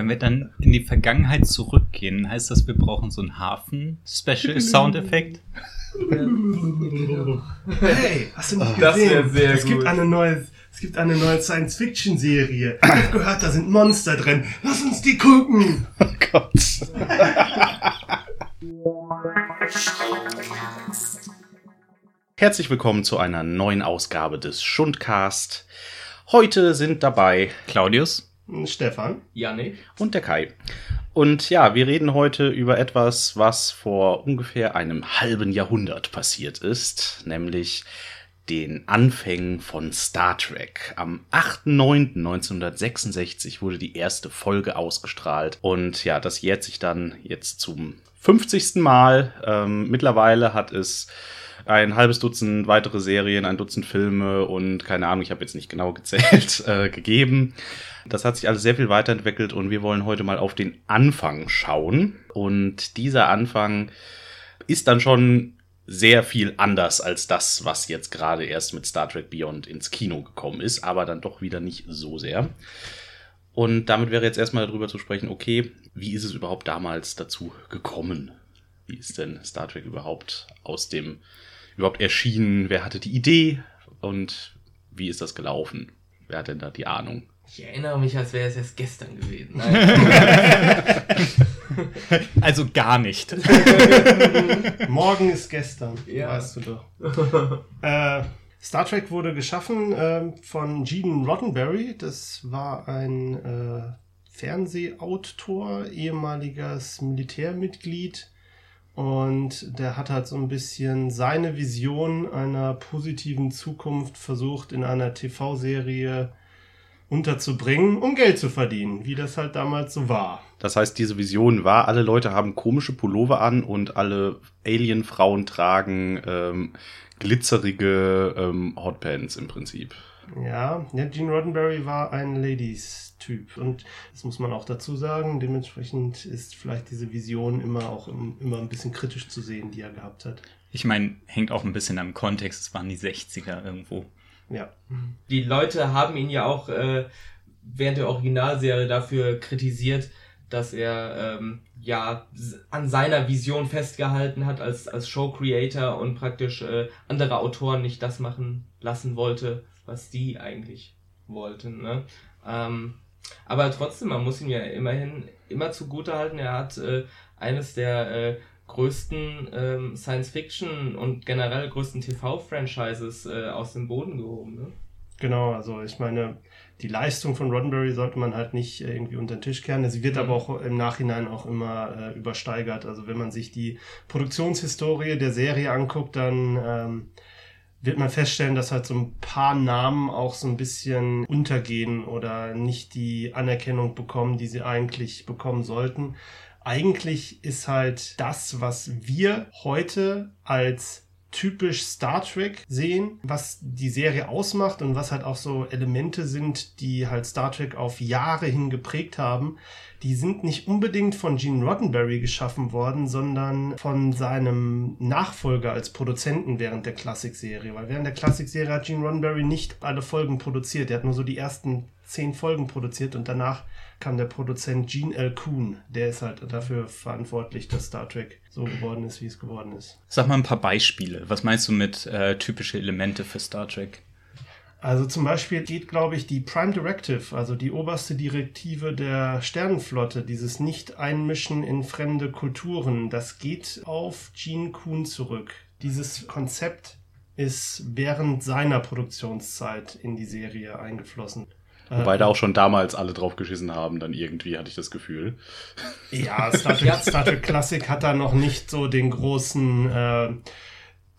Wenn wir dann in die Vergangenheit zurückgehen, heißt das, wir brauchen so einen Hafen-Special-Soundeffekt? Hey, hast du nicht Das gesehen? sehr es gibt gut. eine neue, es gibt eine neue Science-Fiction-Serie. Ich hab gehört, da sind Monster drin. Lass uns die gucken. Oh Gott. Herzlich willkommen zu einer neuen Ausgabe des Schundcast. Heute sind dabei Claudius? Stefan. Janik. und der Kai. Und ja, wir reden heute über etwas, was vor ungefähr einem halben Jahrhundert passiert ist, nämlich den Anfängen von Star Trek. Am 8.9.1966 wurde die erste Folge ausgestrahlt und ja, das jährt sich dann jetzt zum 50. Mal. Ähm, mittlerweile hat es ein halbes Dutzend weitere Serien, ein Dutzend Filme und keine Ahnung, ich habe jetzt nicht genau gezählt, äh, gegeben. Das hat sich alles sehr viel weiterentwickelt und wir wollen heute mal auf den Anfang schauen. Und dieser Anfang ist dann schon sehr viel anders als das, was jetzt gerade erst mit Star Trek Beyond ins Kino gekommen ist, aber dann doch wieder nicht so sehr. Und damit wäre jetzt erstmal darüber zu sprechen, okay, wie ist es überhaupt damals dazu gekommen? Wie ist denn Star Trek überhaupt aus dem, überhaupt erschienen? Wer hatte die Idee? Und wie ist das gelaufen? Wer hat denn da die Ahnung? Ich erinnere mich, als wäre es erst gestern gewesen. Nein. Also gar nicht. Morgen ist gestern, Ja. weißt du doch. äh, Star Trek wurde geschaffen ähm, von Gene Roddenberry. Das war ein äh, Fernsehautor, ehemaliges Militärmitglied. Und der hat halt so ein bisschen seine Vision einer positiven Zukunft versucht in einer TV-Serie unterzubringen, um Geld zu verdienen, wie das halt damals so war. Das heißt, diese Vision war, alle Leute haben komische Pullover an und alle Alien-Frauen tragen ähm, glitzerige ähm, Hotpants im Prinzip. Ja, ja, Gene Roddenberry war ein Ladies-Typ und das muss man auch dazu sagen. Dementsprechend ist vielleicht diese Vision immer auch im, immer ein bisschen kritisch zu sehen, die er gehabt hat. Ich meine, hängt auch ein bisschen am Kontext. Es waren die 60er irgendwo. Ja, Die Leute haben ihn ja auch äh, während der Originalserie dafür kritisiert, dass er ähm, ja s- an seiner Vision festgehalten hat als, als Show-Creator und praktisch äh, andere Autoren nicht das machen lassen wollte, was die eigentlich wollten. Ne? Ähm, aber trotzdem, man muss ihn ja immerhin immer zugute halten, er hat äh, eines der äh, größten ähm, Science-Fiction und generell größten TV-Franchises äh, aus dem Boden gehoben. Ne? genau. Also ich meine, die Leistung von Roddenberry sollte man halt nicht äh, irgendwie unter den Tisch kehren. Sie wird aber auch im Nachhinein auch immer äh, übersteigert. Also wenn man sich die Produktionshistorie der Serie anguckt, dann ähm, wird man feststellen, dass halt so ein paar Namen auch so ein bisschen untergehen oder nicht die Anerkennung bekommen, die sie eigentlich bekommen sollten. Eigentlich ist halt das, was wir heute als typisch Star Trek sehen, was die Serie ausmacht und was halt auch so Elemente sind, die halt Star Trek auf Jahre hin geprägt haben, die sind nicht unbedingt von Gene Roddenberry geschaffen worden, sondern von seinem Nachfolger als Produzenten während der Klassikserie. Weil während der Klassikserie hat Gene Roddenberry nicht alle Folgen produziert. Er hat nur so die ersten zehn Folgen produziert und danach kam der Produzent Gene L. Kuhn. Der ist halt dafür verantwortlich, dass Star Trek so geworden ist, wie es geworden ist. Sag mal ein paar Beispiele. Was meinst du mit äh, typische Elemente für Star Trek? Also zum Beispiel geht, glaube ich, die Prime Directive, also die oberste Direktive der Sternenflotte, dieses Nicht-Einmischen in fremde Kulturen, das geht auf Gene Kuhn zurück. Dieses Konzept ist während seiner Produktionszeit in die Serie eingeflossen. Wobei da auch schon damals alle drauf geschissen haben, dann irgendwie hatte ich das Gefühl. Ja, Star Trek, Star Trek Classic hat da noch nicht so den großen, äh,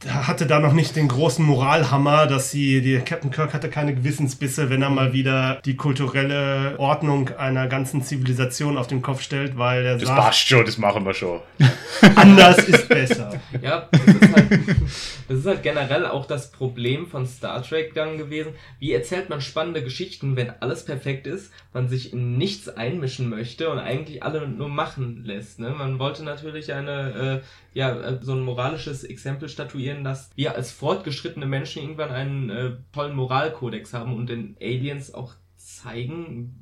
hatte da noch nicht den großen Moralhammer, dass sie, die Captain Kirk hatte keine Gewissensbisse, wenn er mal wieder die kulturelle Ordnung einer ganzen Zivilisation auf den Kopf stellt, weil er Das sagt, passt schon, das machen wir schon. anders ist besser. Ja, das ist, halt, das ist halt generell auch das Problem von Star Trek dann gewesen. Wie erzählt man spannende Geschichten, wenn alles perfekt ist, man sich in nichts einmischen möchte und eigentlich alle nur machen lässt. Ne? Man wollte natürlich eine, äh, ja, äh, so ein moralisches Exempel statuieren, dass wir als fortgeschrittene Menschen irgendwann einen äh, tollen Moralkodex haben und den Aliens auch zeigen,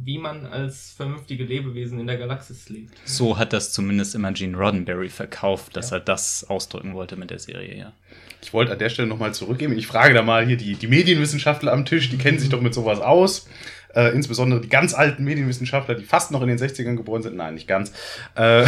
wie man als vernünftige Lebewesen in der Galaxis lebt. So hat das zumindest immer Gene Roddenberry verkauft, dass ja. er das ausdrücken wollte mit der Serie, ja. Ich wollte an der Stelle nochmal zurückgeben. Ich frage da mal hier die, die Medienwissenschaftler am Tisch, die kennen sich doch mit sowas aus. Äh, insbesondere die ganz alten Medienwissenschaftler, die fast noch in den 60ern geboren sind. Nein, nicht ganz. Äh,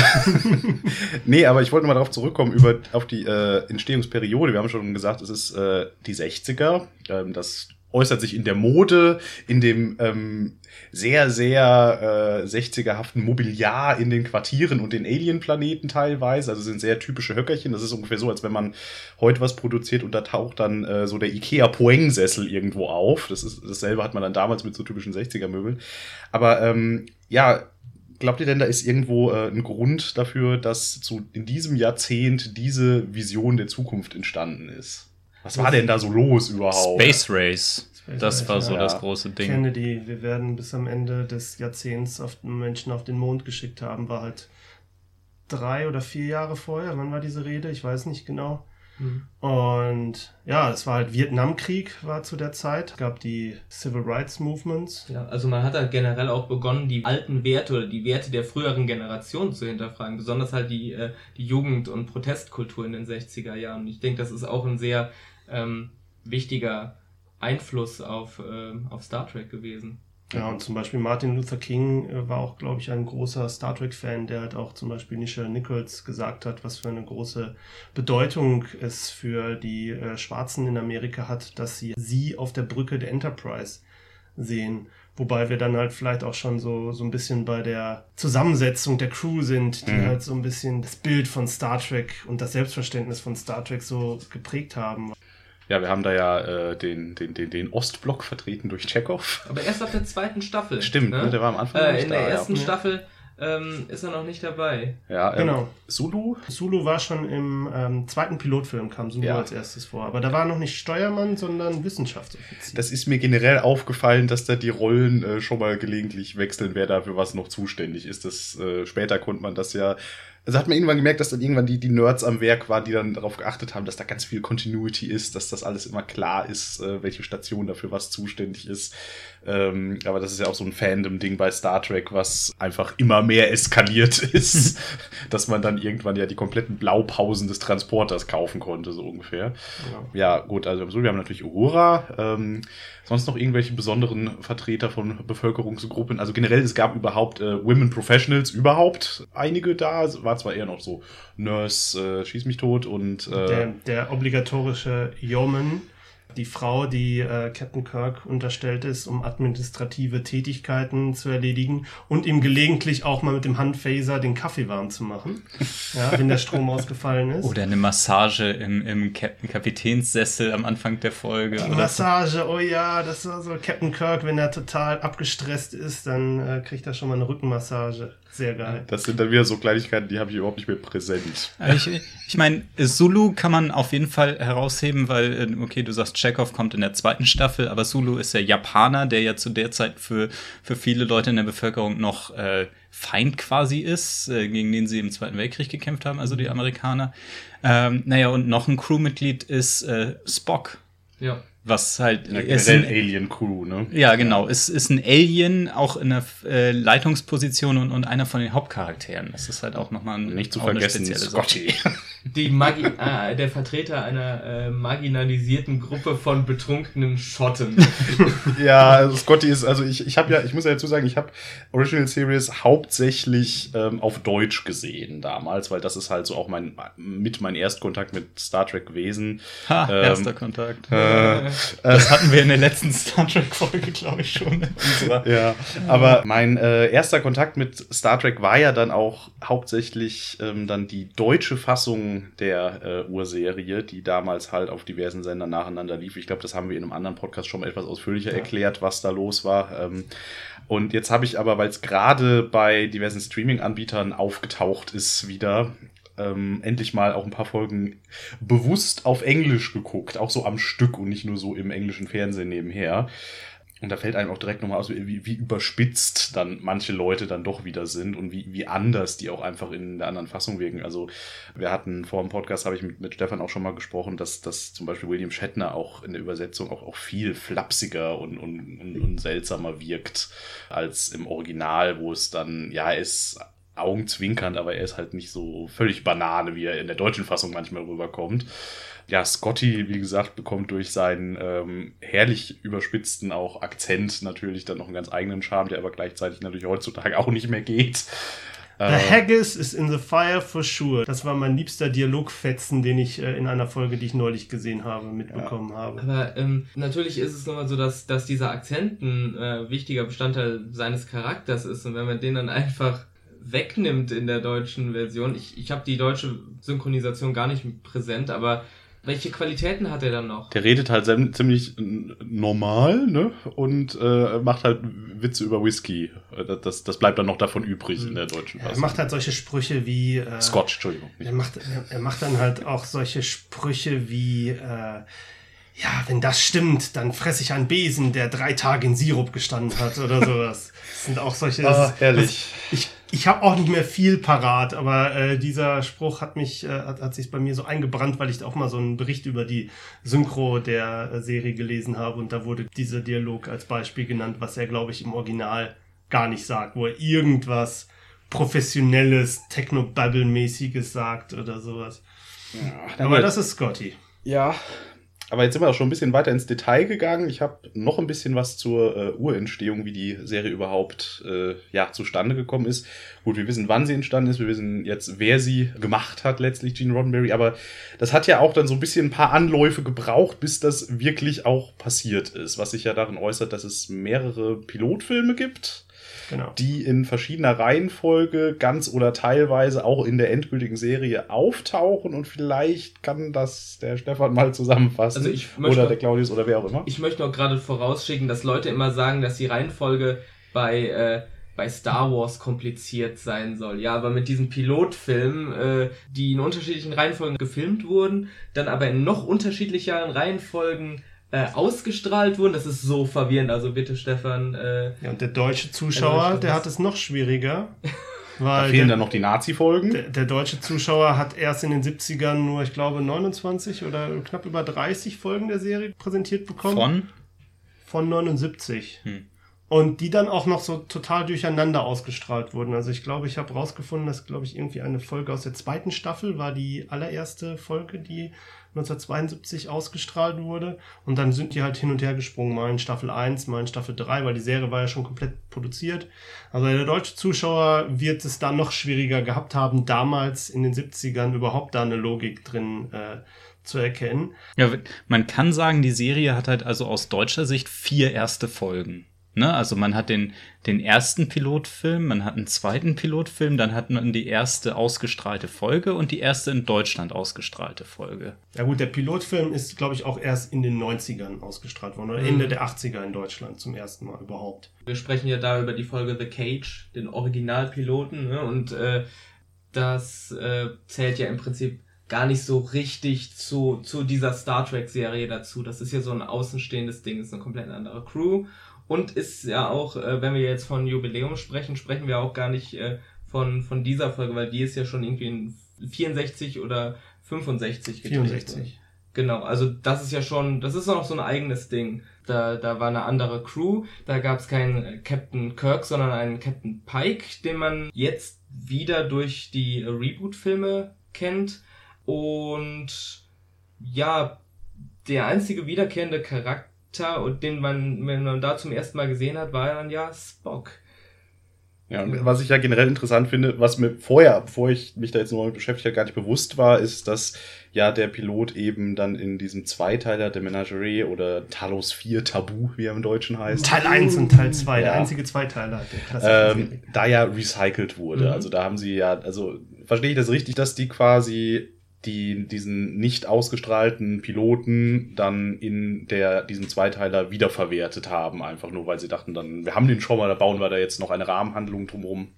nee, aber ich wollte mal darauf zurückkommen, über, auf die äh, Entstehungsperiode. Wir haben schon gesagt, es ist äh, die 60er. Ähm, das äußert sich in der Mode, in dem ähm, sehr, sehr äh, 60er-haften Mobiliar in den Quartieren und den Alien-Planeten teilweise. Also sind sehr typische Höckerchen. Das ist ungefähr so, als wenn man heute was produziert und da taucht dann äh, so der Ikea Poeng-Sessel irgendwo auf. Das ist, dasselbe hat man dann damals mit so typischen 60er-Möbeln. Aber ähm, ja, Glaubt ihr denn, da ist irgendwo äh, ein Grund dafür, dass zu, in diesem Jahrzehnt diese Vision der Zukunft entstanden ist? Was war denn da so los überhaupt? Space Race. Space das Race, war so ja. das große Ding. Kennedy, wir werden bis am Ende des Jahrzehnts auf Menschen auf den Mond geschickt haben, war halt drei oder vier Jahre vorher. Wann war diese Rede? Ich weiß nicht genau. Mhm. Und ja, es war halt Vietnamkrieg war zu der Zeit, Es gab die Civil Rights Movements. Ja, also man hat da generell auch begonnen, die alten Werte oder die Werte der früheren Generation zu hinterfragen, besonders halt die, äh, die Jugend- und Protestkultur in den 60er Jahren. Ich denke, das ist auch ein sehr ähm, wichtiger Einfluss auf, äh, auf Star Trek gewesen. Ja, und zum Beispiel Martin Luther King äh, war auch, glaube ich, ein großer Star Trek-Fan, der halt auch zum Beispiel Nichelle Nichols gesagt hat, was für eine große Bedeutung es für die äh, Schwarzen in Amerika hat, dass sie sie auf der Brücke der Enterprise sehen. Wobei wir dann halt vielleicht auch schon so, so ein bisschen bei der Zusammensetzung der Crew sind, die mhm. halt so ein bisschen das Bild von Star Trek und das Selbstverständnis von Star Trek so geprägt haben. Ja, wir haben da ja äh, den, den, den, den Ostblock vertreten durch Chekhov. Aber erst ab der zweiten Staffel. Stimmt, ne? der war am Anfang äh, In da, der ersten ja. Staffel ähm, ist er noch nicht dabei. Ja, ähm, genau. Sulu? Sulu war schon im ähm, zweiten Pilotfilm, kam Sulu ja. als erstes vor. Aber da war noch nicht Steuermann, sondern Wissenschaftsoffizier. Das ist mir generell aufgefallen, dass da die Rollen äh, schon mal gelegentlich wechseln, wer dafür was noch zuständig ist. Das, äh, später konnte man das ja also hat man irgendwann gemerkt, dass dann irgendwann die, die Nerds am Werk waren, die dann darauf geachtet haben, dass da ganz viel Continuity ist, dass das alles immer klar ist, äh, welche Station dafür was zuständig ist. Ähm, aber das ist ja auch so ein Fandom-Ding bei Star Trek, was einfach immer mehr eskaliert ist, dass man dann irgendwann ja die kompletten Blaupausen des Transporters kaufen konnte, so ungefähr. Ja, ja gut, also wir haben natürlich Uhura. Ähm, sonst noch irgendwelche besonderen Vertreter von Bevölkerungsgruppen? Also generell, es gab überhaupt äh, Women Professionals überhaupt einige da. War zwar eher noch so Nurse, äh, schieß mich tot und äh, der, der obligatorische Yeoman die Frau, die äh, Captain Kirk unterstellt ist, um administrative Tätigkeiten zu erledigen und ihm gelegentlich auch mal mit dem Handphaser den Kaffee warm zu machen, ja, wenn der Strom ausgefallen ist. Oder eine Massage im, im Captain Kapitänssessel am Anfang der Folge. Die Massage, oh ja, das war so Captain Kirk, wenn er total abgestresst ist, dann äh, kriegt er schon mal eine Rückenmassage. Sehr geil. Das sind dann wieder so Kleinigkeiten, die habe ich überhaupt nicht mehr präsent. Ich, ich meine, Zulu kann man auf jeden Fall herausheben, weil, äh, okay, du sagst, Chekhov kommt in der zweiten Staffel, aber Zulu ist der Japaner, der ja zu der Zeit für, für viele Leute in der Bevölkerung noch äh, Feind quasi ist, äh, gegen den sie im Zweiten Weltkrieg gekämpft haben, also die. Amerikaner. Ähm, naja, und noch ein Crewmitglied ist äh, Spock. Ja was halt ja, ist ein Alien Crew, ne? Ja, genau. Es ist ein Alien, auch in der äh, Leitungsposition und, und einer von den Hauptcharakteren. Das ist halt auch nochmal ein, nicht zu vergessen, Scotty. Die Magi äh, der Vertreter einer äh, marginalisierten Gruppe von betrunkenen Schotten. ja, also Scotty ist, also ich, ich habe ja, ich muss ja dazu sagen, ich habe Original Series hauptsächlich ähm, auf Deutsch gesehen damals, weil das ist halt so auch mein mit mein Erstkontakt mit Star Trek gewesen. Ha, ähm, erster Kontakt. Äh, das hatten wir in der letzten Star Trek-Folge, glaube ich, schon. ja, aber mein äh, erster Kontakt mit Star Trek war ja dann auch hauptsächlich ähm, dann die deutsche Fassung der äh, Urserie, die damals halt auf diversen Sendern nacheinander lief. Ich glaube, das haben wir in einem anderen Podcast schon mal etwas ausführlicher ja. erklärt, was da los war. Ähm, und jetzt habe ich aber, weil es gerade bei diversen Streaming-Anbietern aufgetaucht ist, wieder ähm, endlich mal auch ein paar Folgen bewusst auf Englisch geguckt, auch so am Stück und nicht nur so im englischen Fernsehen nebenher. Und da fällt einem auch direkt nochmal aus, wie, wie überspitzt dann manche Leute dann doch wieder sind und wie, wie anders die auch einfach in der anderen Fassung wirken. Also wir hatten vor dem Podcast, habe ich mit, mit Stefan auch schon mal gesprochen, dass, dass zum Beispiel William Shatner auch in der Übersetzung auch, auch viel flapsiger und, und, und, und seltsamer wirkt als im Original, wo es dann, ja, ist augenzwinkernd, aber er ist halt nicht so völlig Banane, wie er in der deutschen Fassung manchmal rüberkommt ja, Scotty, wie gesagt, bekommt durch seinen ähm, herrlich überspitzten auch Akzent natürlich dann noch einen ganz eigenen Charme, der aber gleichzeitig natürlich heutzutage auch nicht mehr geht. The äh, Haggis is in the fire for sure. Das war mein liebster Dialogfetzen, den ich äh, in einer Folge, die ich neulich gesehen habe, mitbekommen ja. habe. Aber ähm, natürlich ist es nochmal so, dass, dass dieser Akzent ein äh, wichtiger Bestandteil seines Charakters ist. Und wenn man den dann einfach wegnimmt in der deutschen Version, ich, ich habe die deutsche Synchronisation gar nicht präsent, aber welche Qualitäten hat er dann noch? Der redet halt ziemlich normal, ne? Und äh, macht halt Witze über Whisky. Äh, das, das bleibt dann noch davon übrig in der deutschen Fassung. Er macht halt solche Sprüche wie. Äh, Scotch, Entschuldigung. Er macht, er, macht dann halt auch solche Sprüche wie. Äh, ja, wenn das stimmt, dann fresse ich einen Besen, der drei Tage in Sirup gestanden hat oder sowas. Das sind auch solche. Ah, herrlich. Das, ich ich habe auch nicht mehr viel parat, aber äh, dieser Spruch hat mich, äh, hat, hat sich bei mir so eingebrannt, weil ich da auch mal so einen Bericht über die Synchro der äh, Serie gelesen habe und da wurde dieser Dialog als Beispiel genannt, was er, glaube ich, im Original gar nicht sagt, wo er irgendwas professionelles, Techno-Bubble-mäßiges sagt oder sowas. Ja, aber das ist Scotty. Ja, aber jetzt sind wir auch schon ein bisschen weiter ins Detail gegangen. Ich habe noch ein bisschen was zur äh, Urentstehung, wie die Serie überhaupt äh, ja, zustande gekommen ist. Gut, wir wissen, wann sie entstanden ist. Wir wissen jetzt, wer sie gemacht hat, letztlich Gene Roddenberry. Aber das hat ja auch dann so ein bisschen ein paar Anläufe gebraucht, bis das wirklich auch passiert ist. Was sich ja darin äußert, dass es mehrere Pilotfilme gibt genau. die in verschiedener Reihenfolge ganz oder teilweise auch in der endgültigen Serie auftauchen und vielleicht kann das der Stefan mal zusammenfassen also ich oder der Claudius oder wer auch immer. Ich möchte noch gerade vorausschicken, dass Leute immer sagen, dass die Reihenfolge bei äh, bei Star Wars kompliziert sein soll. Ja, aber mit diesen Pilotfilmen, äh, die in unterschiedlichen Reihenfolgen gefilmt wurden, dann aber in noch unterschiedlicheren Reihenfolgen äh, ausgestrahlt wurden. Das ist so verwirrend. Also bitte, Stefan. Äh, ja, und der deutsche Zuschauer, der hat es noch schwieriger. Weil da fehlen der, dann noch die Nazi-Folgen. Der, der, deutsche Zuschauer hat erst in den 70ern nur, ich glaube, 29 oder knapp über 30 Folgen der Serie präsentiert bekommen. Von? Von 79. Hm. Und die dann auch noch so total durcheinander ausgestrahlt wurden. Also ich glaube, ich habe rausgefunden, dass, glaube ich, irgendwie eine Folge aus der zweiten Staffel war die allererste Folge, die 1972 ausgestrahlt wurde. Und dann sind die halt hin und her gesprungen, mal in Staffel 1, mal in Staffel 3, weil die Serie war ja schon komplett produziert. Also der deutsche Zuschauer wird es da noch schwieriger gehabt haben, damals in den 70ern überhaupt da eine Logik drin äh, zu erkennen. Ja, man kann sagen, die Serie hat halt also aus deutscher Sicht vier erste Folgen. Ne? Also man hat den, den ersten Pilotfilm, man hat einen zweiten Pilotfilm, dann hat man die erste ausgestrahlte Folge und die erste in Deutschland ausgestrahlte Folge. Ja gut, der Pilotfilm ist, glaube ich, auch erst in den 90ern ausgestrahlt worden oder mhm. Ende der 80er in Deutschland zum ersten Mal überhaupt. Wir sprechen ja da über die Folge The Cage, den Originalpiloten, ne? und äh, das äh, zählt ja im Prinzip gar nicht so richtig zu, zu dieser Star Trek-Serie dazu. Das ist ja so ein außenstehendes Ding, ist eine komplett andere Crew und ist ja auch, äh, wenn wir jetzt von Jubiläum sprechen, sprechen wir auch gar nicht äh, von, von dieser Folge, weil die ist ja schon irgendwie in 64 oder 65 gedreht. 64. Genau, also das ist ja schon, das ist auch so ein eigenes Ding. Da, da war eine andere Crew, da gab es keinen Captain Kirk, sondern einen Captain Pike, den man jetzt wieder durch die Reboot-Filme kennt. Und ja, der einzige wiederkehrende Charakter und den man, wenn man da zum ersten Mal gesehen hat, war dann ja Spock. Ja, und was ich ja generell interessant finde, was mir vorher, bevor ich mich da jetzt nur beschäftigt habe, gar nicht bewusst war, ist, dass ja der Pilot eben dann in diesem Zweiteiler der Menagerie oder Talos 4 Tabu, wie er im Deutschen heißt. Teil 1 und Teil 2, ja. der einzige Zweiteiler der ähm, Da ja recycelt wurde. Mhm. Also da haben sie ja, also verstehe ich das richtig, dass die quasi die diesen nicht ausgestrahlten Piloten dann in der, diesem Zweiteiler wiederverwertet haben, einfach nur, weil sie dachten dann, wir haben den schon mal, da bauen wir da jetzt noch eine Rahmenhandlung drumherum.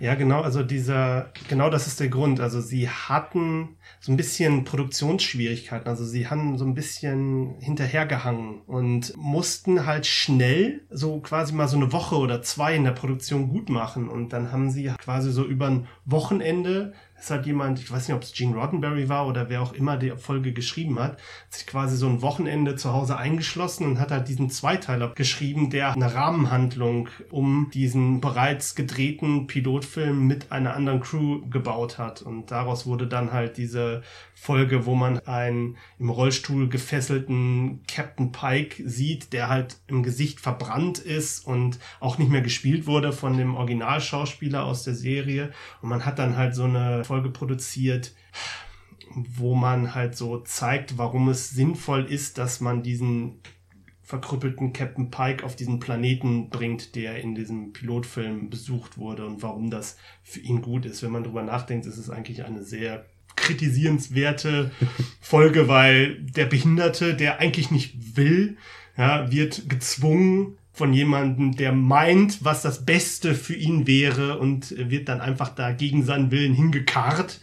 Ja, genau, also dieser, genau das ist der Grund. Also sie hatten so ein bisschen Produktionsschwierigkeiten. Also sie haben so ein bisschen hinterhergehangen und mussten halt schnell so quasi mal so eine Woche oder zwei in der Produktion gut machen. Und dann haben sie quasi so über ein Wochenende es hat jemand, ich weiß nicht, ob es Gene Roddenberry war oder wer auch immer die Folge geschrieben hat, sich quasi so ein Wochenende zu Hause eingeschlossen und hat halt diesen Zweiteiler geschrieben, der eine Rahmenhandlung um diesen bereits gedrehten Pilotfilm mit einer anderen Crew gebaut hat. Und daraus wurde dann halt diese Folge, wo man einen im Rollstuhl gefesselten Captain Pike sieht, der halt im Gesicht verbrannt ist und auch nicht mehr gespielt wurde von dem Originalschauspieler aus der Serie. Und man hat dann halt so eine Folge produziert, wo man halt so zeigt, warum es sinnvoll ist, dass man diesen verkrüppelten Captain Pike auf diesen Planeten bringt, der in diesem Pilotfilm besucht wurde und warum das für ihn gut ist. Wenn man drüber nachdenkt, ist es eigentlich eine sehr kritisierenswerte Folge, weil der Behinderte, der eigentlich nicht will, ja, wird gezwungen von jemandem, der meint, was das Beste für ihn wäre und wird dann einfach da gegen seinen Willen hingekarrt.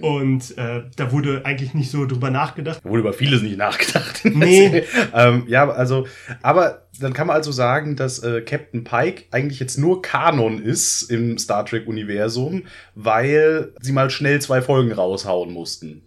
Und äh, da wurde eigentlich nicht so drüber nachgedacht. Da wurde über vieles nicht nachgedacht. Nee. ähm, ja, also, aber dann kann man also sagen, dass äh, Captain Pike eigentlich jetzt nur Kanon ist im Star Trek-Universum, weil sie mal schnell zwei Folgen raushauen mussten.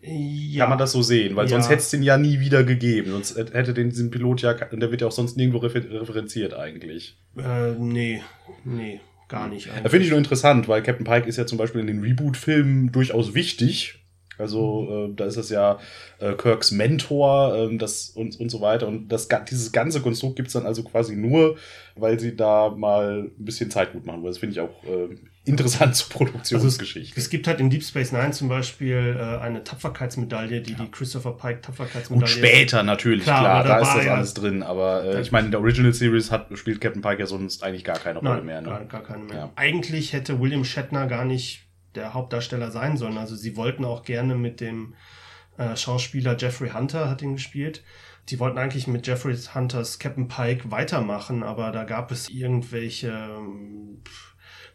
Ja. Kann man das so sehen? Weil sonst Ja. hätte es den ja nie wieder gegeben. Sonst hätte den diesen Pilot ja, und der wird ja auch sonst nirgendwo refer referenziert eigentlich. Äh, nee, nee, gar nicht. Da finde ich nur interessant, weil Captain Pike ist ja zum Beispiel in den Reboot-Filmen durchaus wichtig. Also äh, da ist es ja äh, Kirks Mentor ähm, das und, und so weiter. Und das, dieses ganze Konstrukt gibt's dann also quasi nur, weil sie da mal ein bisschen Zeit gut machen. Das finde ich auch äh, interessant zur Produktionsgeschichte. Es gibt halt in Deep Space Nine zum Beispiel äh, eine Tapferkeitsmedaille, die die Christopher Pike Tapferkeitsmedaille Gut, später natürlich, Klar, klar, da da ist das ja- alles drin. Aber äh, ich meine, in der Original Series hat, spielt Captain Pike ja sonst eigentlich gar keine Rolle Nein, mehr. gar, Ne? gar keine mehr. Ja. Eigentlich hätte William Shatner gar nicht der Hauptdarsteller sein sollen. Also sie wollten auch gerne mit dem äh, Schauspieler Jeffrey Hunter, hat ihn gespielt. Die wollten eigentlich mit Jeffrey Hunters Captain Pike weitermachen, aber da gab es irgendwelche ähm,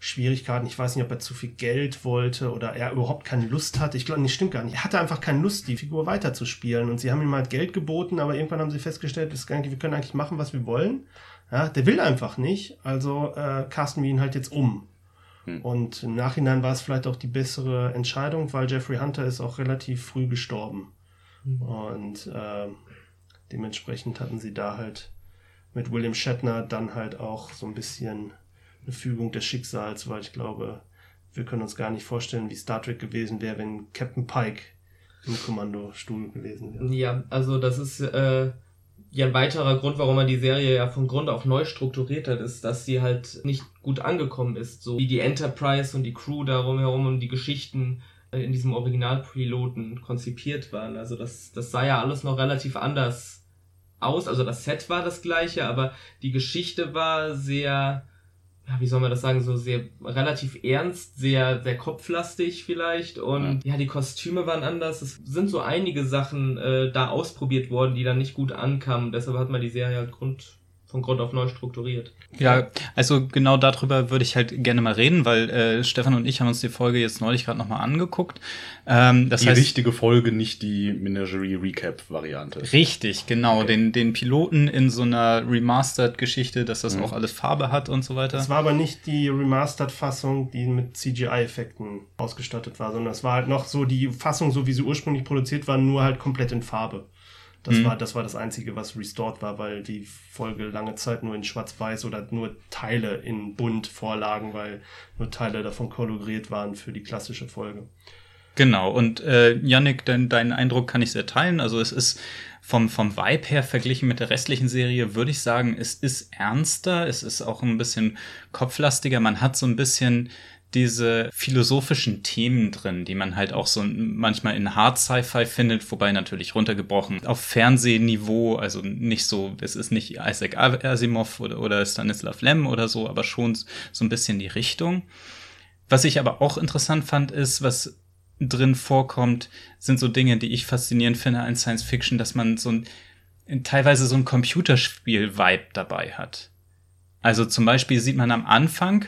Schwierigkeiten. Ich weiß nicht, ob er zu viel Geld wollte oder er überhaupt keine Lust hatte. Ich glaube, nicht stimmt gar nicht. Er hatte einfach keine Lust, die Figur weiterzuspielen. Und sie haben ihm halt Geld geboten, aber irgendwann haben sie festgestellt, das wir können eigentlich machen, was wir wollen. Ja, der will einfach nicht, also äh, casten wir ihn halt jetzt um. Hm. Und im Nachhinein war es vielleicht auch die bessere Entscheidung, weil Jeffrey Hunter ist auch relativ früh gestorben. Und äh, dementsprechend hatten sie da halt mit William Shatner dann halt auch so ein bisschen eine Fügung des Schicksals, weil ich glaube, wir können uns gar nicht vorstellen, wie Star Trek gewesen wäre, wenn Captain Pike im Kommandostuhl gewesen wäre. Ja, also das ist äh, ja ein weiterer Grund, warum man die Serie ja von Grund auf neu strukturiert hat, ist, dass sie halt nicht gut angekommen ist. So wie die Enterprise und die Crew darum herum und die Geschichten äh, in diesem Originalpiloten konzipiert waren. Also das, das sah ja alles noch relativ anders aus. Also das Set war das gleiche, aber die Geschichte war sehr, ja, wie soll man das sagen, so sehr relativ ernst, sehr, sehr kopflastig vielleicht. Und ja, die Kostüme waren anders. Es sind so einige Sachen äh, da ausprobiert worden, die dann nicht gut ankamen. Deshalb hat man die Serie halt Grund, von Grund auf neu strukturiert. Ja, also genau darüber würde ich halt gerne mal reden, weil äh, Stefan und ich haben uns die Folge jetzt neulich gerade nochmal angeguckt. Ähm, das die heißt, richtige Folge, nicht die Menagerie Recap-Variante. Richtig, genau. Okay. Den, den Piloten in so einer Remastered-Geschichte, dass das Mhm. auch alles Farbe hat und so weiter. Das war aber nicht die Remastered-Fassung, die mit CGI-Effekten ausgestattet war, sondern es war halt noch so die Fassung, so wie sie ursprünglich produziert war, nur halt komplett in Farbe. Das, Mhm. war, das war das Einzige, was restored war, weil die Folge lange Zeit nur in Schwarz-Weiß oder nur Teile in Bunt vorlagen, weil nur Teile davon koloriert waren für die klassische Folge. Genau, und äh, Yannick, dein, deinen Eindruck kann ich sehr teilen. Also es ist vom, vom Vibe her verglichen mit der restlichen Serie, würde ich sagen, es ist ernster, es ist auch ein bisschen kopflastiger. Man hat so ein bisschen diese philosophischen Themen drin, die man halt auch so manchmal in Hard Sci-Fi findet, wobei natürlich runtergebrochen auf Fernsehniveau, also nicht so, es ist nicht Isaac Asimov oder, oder Stanislav Lem oder so, aber schon so ein bisschen die Richtung. Was ich aber auch interessant fand, ist, was drin vorkommt, sind so Dinge, die ich faszinierend finde an Science Fiction, dass man so ein, teilweise so ein Computerspiel-Vibe dabei hat. Also zum Beispiel sieht man am Anfang,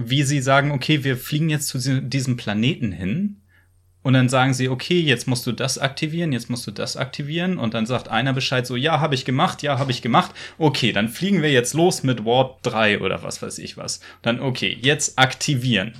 wie sie sagen, okay, wir fliegen jetzt zu diesem Planeten hin. Und dann sagen sie, okay, jetzt musst du das aktivieren, jetzt musst du das aktivieren. Und dann sagt einer Bescheid so, ja, habe ich gemacht, ja, habe ich gemacht. Okay, dann fliegen wir jetzt los mit Warp 3 oder was weiß ich was. Dann, okay, jetzt aktivieren.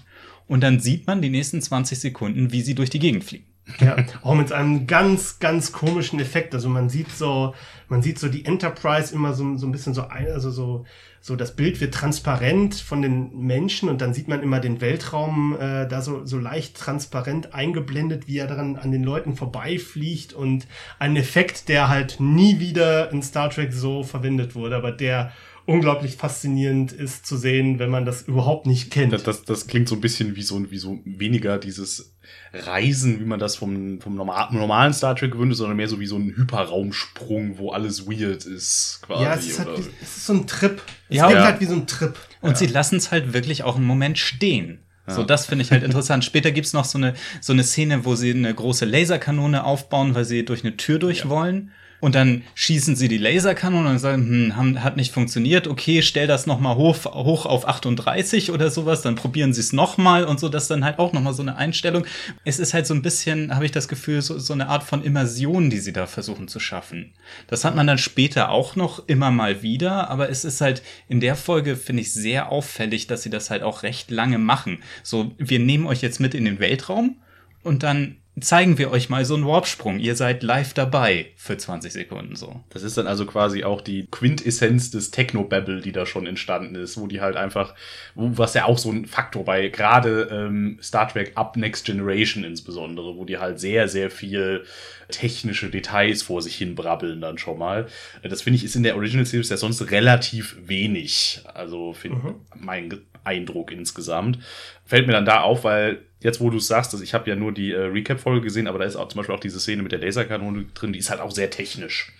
Und dann sieht man die nächsten 20 Sekunden, wie sie durch die Gegend fliegen. Ja, auch mit einem ganz, ganz komischen Effekt. Also man sieht so, man sieht so die Enterprise immer so, so ein bisschen so, ein, also so, so das Bild wird transparent von den Menschen und dann sieht man immer den Weltraum äh, da so, so leicht transparent eingeblendet, wie er daran an den Leuten vorbeifliegt und ein Effekt, der halt nie wieder in Star Trek so verwendet wurde, aber der unglaublich faszinierend ist zu sehen, wenn man das überhaupt nicht kennt. Das, das, das klingt so ein bisschen wie so, wie so weniger dieses Reisen, wie man das vom, vom normalen Star Trek gewöhnt ist, sondern mehr so wie so ein Hyperraumsprung, wo alles weird ist, quasi. Ja, es ist, halt wie, es ist so ein Trip. Es ja, klingt halt wie so ein Trip. Und ja. sie lassen es halt wirklich auch einen Moment stehen. Ja. So, das finde ich halt interessant. Später gibt's noch so eine, so eine Szene, wo sie eine große Laserkanone aufbauen, weil sie durch eine Tür durch ja. wollen. Und dann schießen sie die Laserkanone und sagen, hm, hat nicht funktioniert. Okay, stell das noch mal hoch, hoch auf 38 oder sowas. Dann probieren sie es noch mal und so. Das ist dann halt auch noch mal so eine Einstellung. Es ist halt so ein bisschen, habe ich das Gefühl, so, so eine Art von Immersion, die sie da versuchen zu schaffen. Das hat man dann später auch noch immer mal wieder. Aber es ist halt in der Folge, finde ich, sehr auffällig, dass sie das halt auch recht lange machen. So, wir nehmen euch jetzt mit in den Weltraum und dann zeigen wir euch mal so einen Warpsprung. Ihr seid live dabei für 20 Sekunden so. Das ist dann also quasi auch die Quintessenz des Techno-Babble, die da schon entstanden ist, wo die halt einfach, was ja auch so ein Faktor bei gerade ähm, Star Trek Up Next Generation insbesondere, wo die halt sehr, sehr viel technische Details vor sich hin brabbeln dann schon mal. Das finde ich ist in der Original Series ja sonst relativ wenig. Also finde mhm. mein Eindruck insgesamt. Fällt mir dann da auf, weil jetzt, wo du es sagst, also ich habe ja nur die äh, Recap-Folge gesehen, aber da ist auch zum Beispiel auch diese Szene mit der Laserkanone drin, die ist halt auch sehr technisch.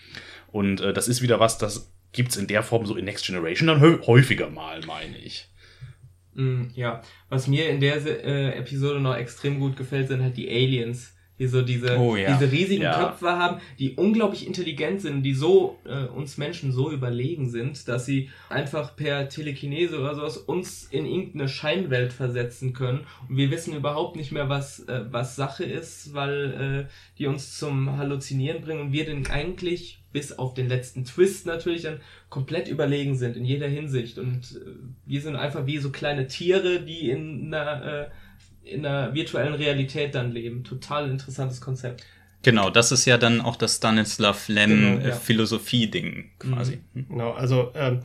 Und äh, das ist wieder was, das gibt's in der Form so in Next Generation dann häufiger mal, meine ich. Mm, ja, was mir in der äh, Episode noch extrem gut gefällt, sind halt die Aliens die so diese, oh, ja. diese riesigen ja. Köpfe haben, die unglaublich intelligent sind, die so äh, uns Menschen so überlegen sind, dass sie einfach per Telekinese oder sowas uns in irgendeine Scheinwelt versetzen können. Und wir wissen überhaupt nicht mehr, was, äh, was Sache ist, weil äh, die uns zum Halluzinieren bringen und wir denn eigentlich bis auf den letzten Twist natürlich dann komplett überlegen sind in jeder Hinsicht. Und äh, wir sind einfach wie so kleine Tiere, die in einer äh, in einer virtuellen Realität dann leben. Total interessantes Konzept. Genau, das ist ja dann auch das Stanislav Lem genau, ja. Philosophie-Ding quasi. Mhm. Genau, also ähm,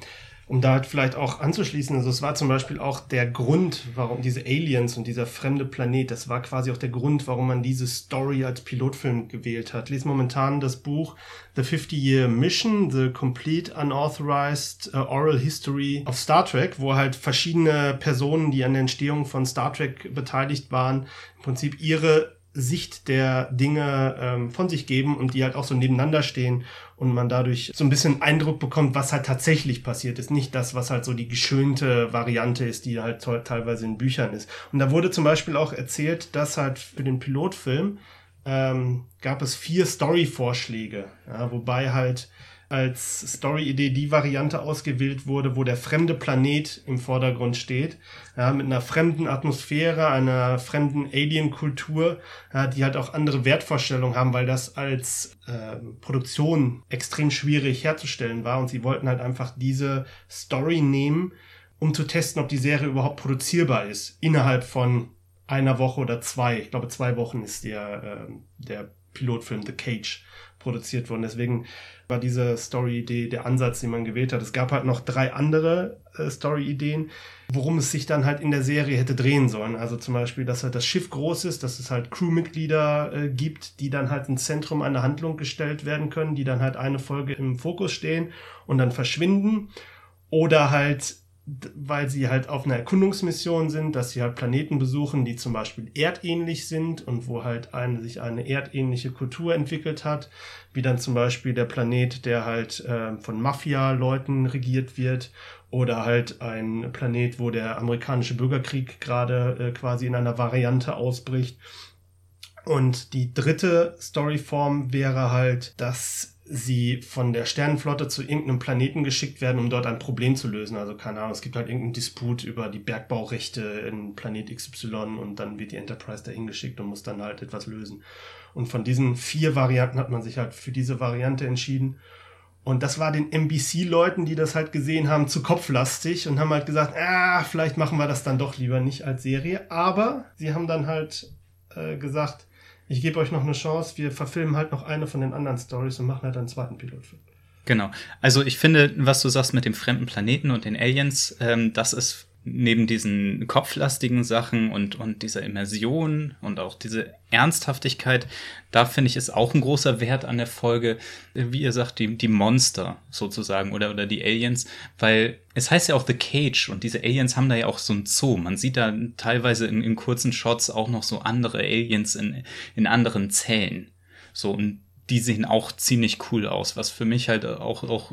um da halt vielleicht auch anzuschließen, also es war zum Beispiel auch der Grund, warum diese Aliens und dieser fremde Planet, das war quasi auch der Grund, warum man diese Story als Pilotfilm gewählt hat. Lies momentan das Buch The 50-Year Mission, The Complete Unauthorized uh, Oral History of Star Trek, wo halt verschiedene Personen, die an der Entstehung von Star Trek beteiligt waren, im Prinzip ihre Sicht der Dinge ähm, von sich geben und die halt auch so nebeneinander stehen und man dadurch so ein bisschen Eindruck bekommt, was halt tatsächlich passiert ist. Nicht das, was halt so die geschönte Variante ist, die halt teilweise in Büchern ist. Und da wurde zum Beispiel auch erzählt, dass halt für den Pilotfilm ähm, gab es vier Story-Vorschläge, ja, wobei halt als Story-Idee die Variante ausgewählt wurde, wo der fremde Planet im Vordergrund steht, ja, mit einer fremden Atmosphäre, einer fremden Alien-Kultur, ja, die halt auch andere Wertvorstellungen haben, weil das als äh, Produktion extrem schwierig herzustellen war und sie wollten halt einfach diese Story nehmen, um zu testen, ob die Serie überhaupt produzierbar ist, innerhalb von einer Woche oder zwei. Ich glaube, zwei Wochen ist der, äh, der Pilotfilm The Cage produziert worden. Deswegen war diese Story-Idee der Ansatz, den man gewählt hat. Es gab halt noch drei andere äh, Story-Ideen, worum es sich dann halt in der Serie hätte drehen sollen. Also zum Beispiel, dass halt das Schiff groß ist, dass es halt Crewmitglieder äh, gibt, die dann halt ins Zentrum einer Handlung gestellt werden können, die dann halt eine Folge im Fokus stehen und dann verschwinden. Oder halt weil sie halt auf einer Erkundungsmission sind, dass sie halt Planeten besuchen, die zum Beispiel erdähnlich sind und wo halt eine, sich eine erdähnliche Kultur entwickelt hat, wie dann zum Beispiel der Planet, der halt äh, von Mafia-Leuten regiert wird oder halt ein Planet, wo der amerikanische Bürgerkrieg gerade äh, quasi in einer Variante ausbricht. Und die dritte Storyform wäre halt, dass sie von der Sternenflotte zu irgendeinem Planeten geschickt werden, um dort ein Problem zu lösen. Also keine Ahnung, es gibt halt irgendeinen Disput über die Bergbaurechte in Planet XY und dann wird die Enterprise dahin geschickt und muss dann halt etwas lösen. Und von diesen vier Varianten hat man sich halt für diese Variante entschieden. Und das war den NBC-Leuten, die das halt gesehen haben, zu kopflastig und haben halt gesagt, ah, vielleicht machen wir das dann doch lieber nicht als Serie. Aber sie haben dann halt äh, gesagt, ich gebe euch noch eine Chance, wir verfilmen halt noch eine von den anderen Stories und machen halt einen zweiten Pilotfilm. Genau. Also ich finde, was du sagst mit dem fremden Planeten und den Aliens, ähm, das ist neben diesen kopflastigen Sachen und, und dieser Immersion und auch diese Ernsthaftigkeit, da finde ich, ist auch ein großer Wert an der Folge, wie ihr sagt, die, die Monster sozusagen oder, oder die Aliens, weil es heißt ja auch The Cage und diese Aliens haben da ja auch so ein Zoo. Man sieht da teilweise in, in kurzen Shots auch noch so andere Aliens in, in anderen Zellen. So, und die sehen auch ziemlich cool aus, was für mich halt auch, auch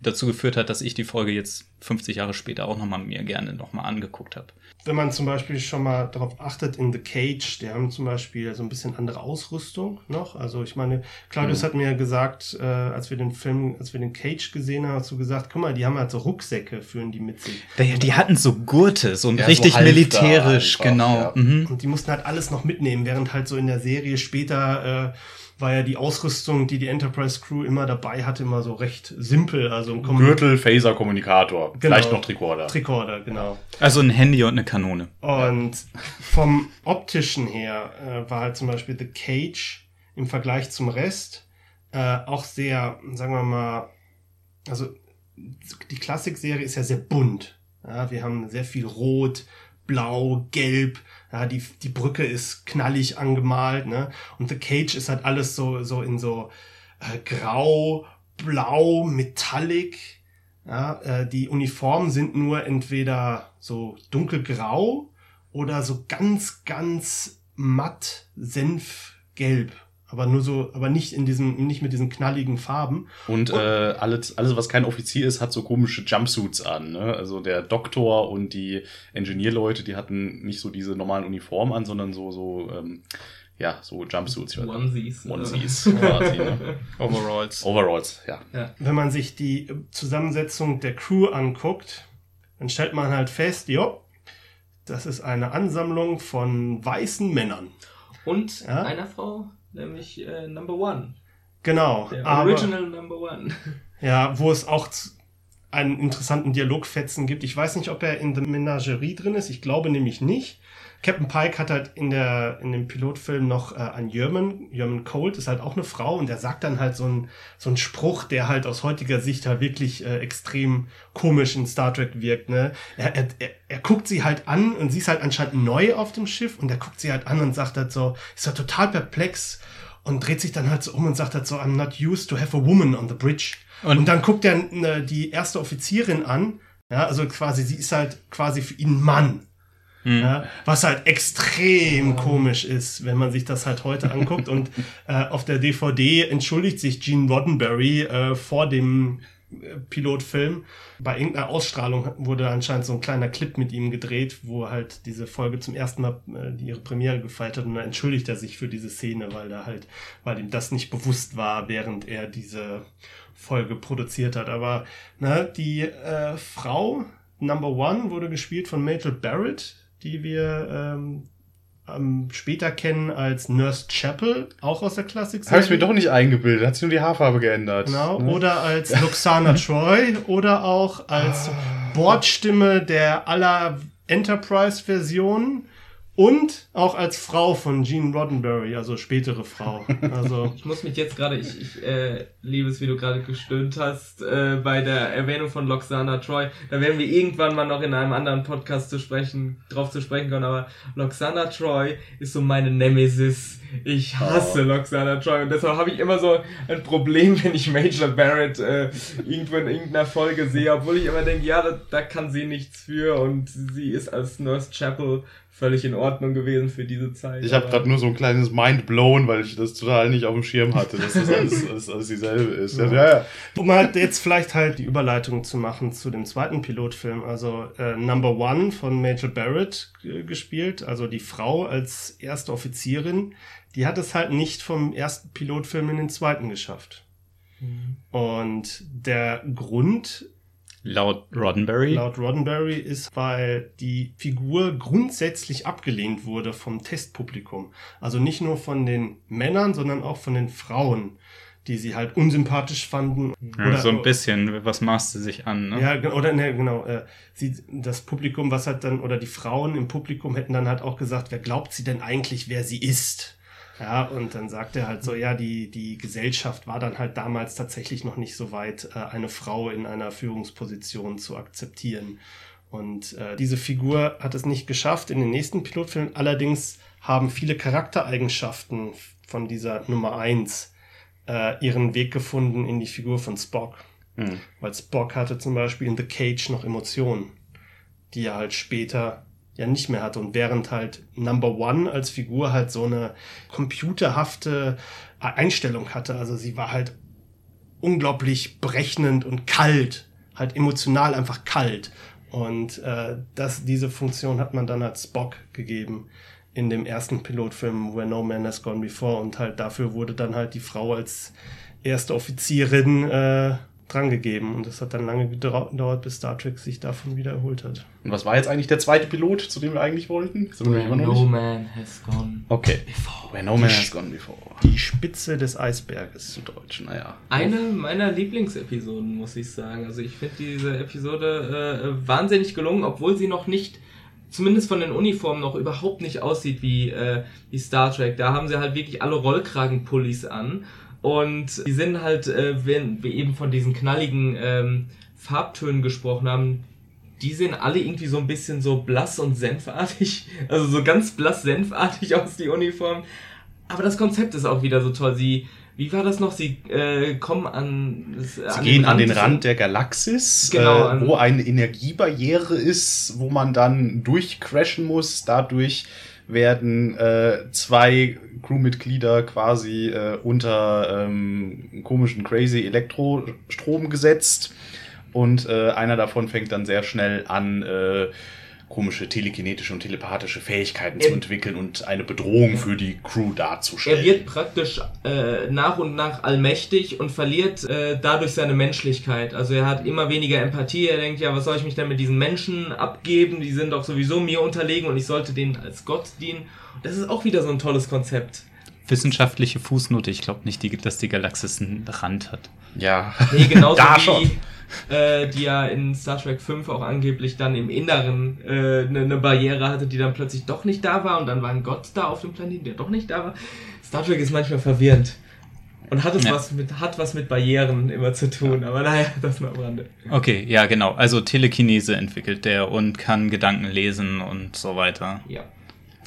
dazu geführt hat, dass ich die Folge jetzt 50 Jahre später auch nochmal mir gerne nochmal angeguckt habe. Wenn man zum Beispiel schon mal darauf achtet, in The Cage, die haben zum Beispiel so ein bisschen andere Ausrüstung noch. Also ich meine, Claudius mhm. hat mir gesagt, äh, als wir den Film, als wir den Cage gesehen haben, hast du gesagt, guck mal, die haben halt so Rucksäcke, führen die mit sich. Die, die hatten so Gurte, so ja, richtig so militärisch, einfach, genau. Ja. Mhm. Und die mussten halt alles noch mitnehmen, während halt so in der Serie später äh, war ja die Ausrüstung, die die Enterprise Crew immer dabei hatte, immer so recht simpel. Also ein Gürtel, Phaser, Kommunikator, genau. vielleicht noch Tricorder. Tricorder, genau. Also ein Handy und eine Kanone. Und vom optischen her äh, war halt zum Beispiel The Cage im Vergleich zum Rest äh, auch sehr, sagen wir mal, also die Klassikserie ist ja sehr bunt. Ja, wir haben sehr viel Rot, Blau, Gelb, ja, die, die Brücke ist knallig angemalt, ne? Und The Cage ist halt alles so, so in so äh, grau, blau, metallic. Ja, äh, die Uniformen sind nur entweder so dunkelgrau oder so ganz, ganz matt senfgelb aber nur so, aber nicht in diesem, nicht mit diesen knalligen Farben. Und, und äh, alles, alles, was kein Offizier ist, hat so komische Jumpsuits an. Ne? Also der Doktor und die Ingenieurleute, die hatten nicht so diese normalen Uniformen an, sondern so, so, ähm, ja, so Jumpsuits. Onesies. Onesies quasi, ne? Overalls. Overalls, ja. ja. Wenn man sich die Zusammensetzung der Crew anguckt, dann stellt man halt fest, jo, das ist eine Ansammlung von weißen Männern. Und ja? einer Frau? Nämlich äh, Number One. Genau. Der aber, Original Number One. Ja, wo es auch einen interessanten Dialogfetzen gibt. Ich weiß nicht, ob er in The Menagerie drin ist. Ich glaube nämlich nicht. Captain Pike hat halt in der in dem Pilotfilm noch äh, einen Jörman, Jörman Colt ist halt auch eine Frau und der sagt dann halt so einen so einen Spruch, der halt aus heutiger Sicht halt wirklich äh, extrem komisch in Star Trek wirkt. Ne? Er, er, er, er guckt sie halt an und sie ist halt anscheinend neu auf dem Schiff und er guckt sie halt an und sagt halt so, ist ja total perplex und dreht sich dann halt so um und sagt halt so, I'm not used to have a woman on the bridge. Und, und dann guckt er äh, die erste Offizierin an, ja, also quasi, sie ist halt quasi für ihn Mann. Mhm. Ja, was halt extrem komisch ist, wenn man sich das halt heute anguckt. Und äh, auf der DVD entschuldigt sich Gene Roddenberry äh, vor dem Pilotfilm. Bei irgendeiner Ausstrahlung wurde anscheinend so ein kleiner Clip mit ihm gedreht, wo halt diese Folge zum ersten Mal äh, ihre Premiere gefeiert hat und dann entschuldigt er sich für diese Szene, weil da halt, weil ihm das nicht bewusst war, während er diese Folge produziert hat. Aber ne, die äh, Frau Number One wurde gespielt von Mabel Barrett, die wir ähm, ähm, später kennen als Nurse Chapel, auch aus der Klassik. Habe ich mir doch nicht eingebildet, hat sich nur die Haarfarbe geändert. Genau, ne? oder als Luxana Troy oder auch als ah. Bordstimme der aller Enterprise-Versionen und auch als Frau von Gene Roddenberry, also spätere Frau. Also ich muss mich jetzt gerade, ich, ich äh, liebe es, wie du gerade gestöhnt hast, äh, bei der Erwähnung von Loxana Troy. Da werden wir irgendwann mal noch in einem anderen Podcast zu sprechen, drauf zu sprechen kommen, aber Loxana Troy ist so meine Nemesis. Ich hasse oh. Loxana Troy und deshalb habe ich immer so ein Problem, wenn ich Major Barrett äh, irgendwo in irgendeiner Folge sehe, obwohl ich immer denke, ja, da, da kann sie nichts für und sie ist als Nurse Chapel völlig in Ordnung gewesen für diese Zeit. Ich habe gerade nur so ein kleines Mind blown, weil ich das total nicht auf dem Schirm hatte, dass das alles, alles, alles dieselbe ist. Ja, ja. Um halt jetzt vielleicht halt die Überleitung zu machen zu dem zweiten Pilotfilm, also äh, Number One von Major Barrett äh, gespielt, also die Frau als erste Offizierin, die hat es halt nicht vom ersten Pilotfilm in den zweiten geschafft. Und der Grund Laut Roddenberry. laut Roddenberry ist, weil die Figur grundsätzlich abgelehnt wurde vom Testpublikum. Also nicht nur von den Männern, sondern auch von den Frauen, die sie halt unsympathisch fanden. ja, so ein bisschen. Was maßt sie sich an? Ne? Ja, oder ne, genau. Äh, sie, das Publikum, was hat dann, oder die Frauen im Publikum hätten dann halt auch gesagt, wer glaubt sie denn eigentlich, wer sie ist? Ja, und dann sagt er halt so, ja, die, die Gesellschaft war dann halt damals tatsächlich noch nicht so weit, äh, eine Frau in einer Führungsposition zu akzeptieren. Und äh, diese Figur hat es nicht geschafft in den nächsten Pilotfilmen. Allerdings haben viele Charaktereigenschaften von dieser Nummer eins äh, ihren Weg gefunden in die Figur von Spock. Hm. Weil Spock hatte zum Beispiel in The Cage noch Emotionen, die er halt später ja nicht mehr hatte. Und während halt Number One als Figur halt so eine computerhafte Einstellung hatte, also sie war halt unglaublich berechnend und kalt, halt emotional einfach kalt. Und äh, das, diese Funktion hat man dann als Spock gegeben in dem ersten Pilotfilm Where No Man Has Gone Before und halt dafür wurde dann halt die Frau als erste Offizierin äh, drangegeben und das hat dann lange gedau- gedauert, bis Star Trek sich davon wieder erholt hat. Und was war jetzt eigentlich der zweite Pilot, zu dem wir eigentlich wollten? Sind wir Where immer noch no nicht? man has gone. Okay. Where no man has gone before. Die Spitze des Eisberges. Zu Deutsch, naja. Eine meiner Lieblingsepisoden, muss ich sagen. Also ich finde diese Episode äh, wahnsinnig gelungen, obwohl sie noch nicht, zumindest von den Uniformen noch überhaupt nicht aussieht wie, äh, wie Star Trek. Da haben sie halt wirklich alle Rollkragenpullis an. Und die sind halt, äh, wenn wir eben von diesen knalligen ähm, Farbtönen gesprochen haben, die sehen alle irgendwie so ein bisschen so blass und senfartig, also so ganz blass senfartig aus, die Uniform. Aber das Konzept ist auch wieder so toll. Sie, wie war das noch? Sie äh, kommen an. Sie gehen an den Rand der Galaxis, Genau, äh, an- wo eine Energiebarriere ist, wo man dann durchcrashen muss. Dadurch werden äh, zwei Crewmitglieder quasi äh, unter ähm, komischen crazy Elektrostrom gesetzt. Und äh, einer davon fängt dann sehr schnell an äh, komische telekinetische und telepathische Fähigkeiten zu Er- entwickeln und eine Bedrohung für die Crew darzustellen. Er wird praktisch äh, nach und nach allmächtig und verliert äh, dadurch seine Menschlichkeit. Also er hat immer weniger Empathie. Er denkt, ja, was soll ich mich denn mit diesen Menschen abgeben? Die sind doch sowieso mir unterlegen und ich sollte denen als Gott dienen. Das ist auch wieder so ein tolles Konzept. Wissenschaftliche Fußnote. Ich glaube nicht, die, dass die Galaxis einen Rand hat. ja. Nee, genauso Da wie schon. äh, die ja in Star Trek 5 auch angeblich dann im Inneren eine äh, ne- ne Barriere hatte, die dann plötzlich doch nicht da war und dann war ein Gott da auf dem Planeten, der doch nicht da war. Star Trek ist manchmal verwirrend. Und hat es Ja. was mit, hat was mit Barrieren immer zu tun, aber naja, das nur am Rande. Okay, ja, genau. Also Telekinese entwickelt der und kann Gedanken lesen und so weiter. Ja.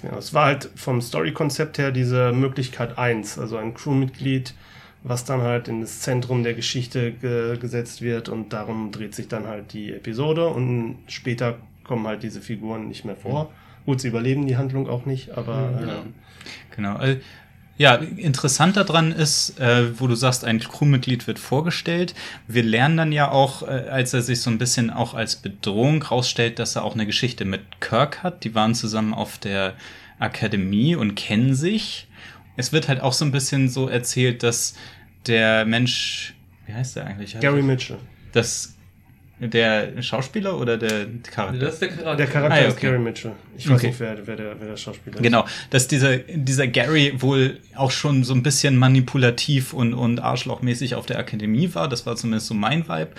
Ja, es war halt vom Story-Konzept her diese Möglichkeit eins, also ein Crewmitglied, was dann halt in das Zentrum der Geschichte ge gesetzt wird und darum dreht sich dann halt die Episode und später kommen halt diese Figuren nicht mehr vor. Gut, sie überleben die Handlung auch nicht, aber Mhm. äh, Genau. Äh, Ja, interessant daran ist, äh, wo du sagst, ein Crewmitglied wird vorgestellt. Wir lernen dann ja auch, äh, als er sich so ein bisschen auch als Bedrohung rausstellt, dass er auch eine Geschichte mit Kirk hat. Die waren zusammen auf der Akademie und kennen sich. Es wird halt auch so ein bisschen so erzählt, dass der Mensch, wie heißt der eigentlich? Gary Mitchell. Das, der Schauspieler oder der Charakter? Das ist der Charakter. Der Charakter Ah, ja, ist okay. Gary Mitchell. Ich weiß Okay. nicht, wer, wer, der, wer der Schauspieler ist. Genau, dass dieser, dieser Gary wohl auch schon so ein bisschen manipulativ und, und arschlochmäßig auf der Akademie war. Das war zumindest so mein Vibe.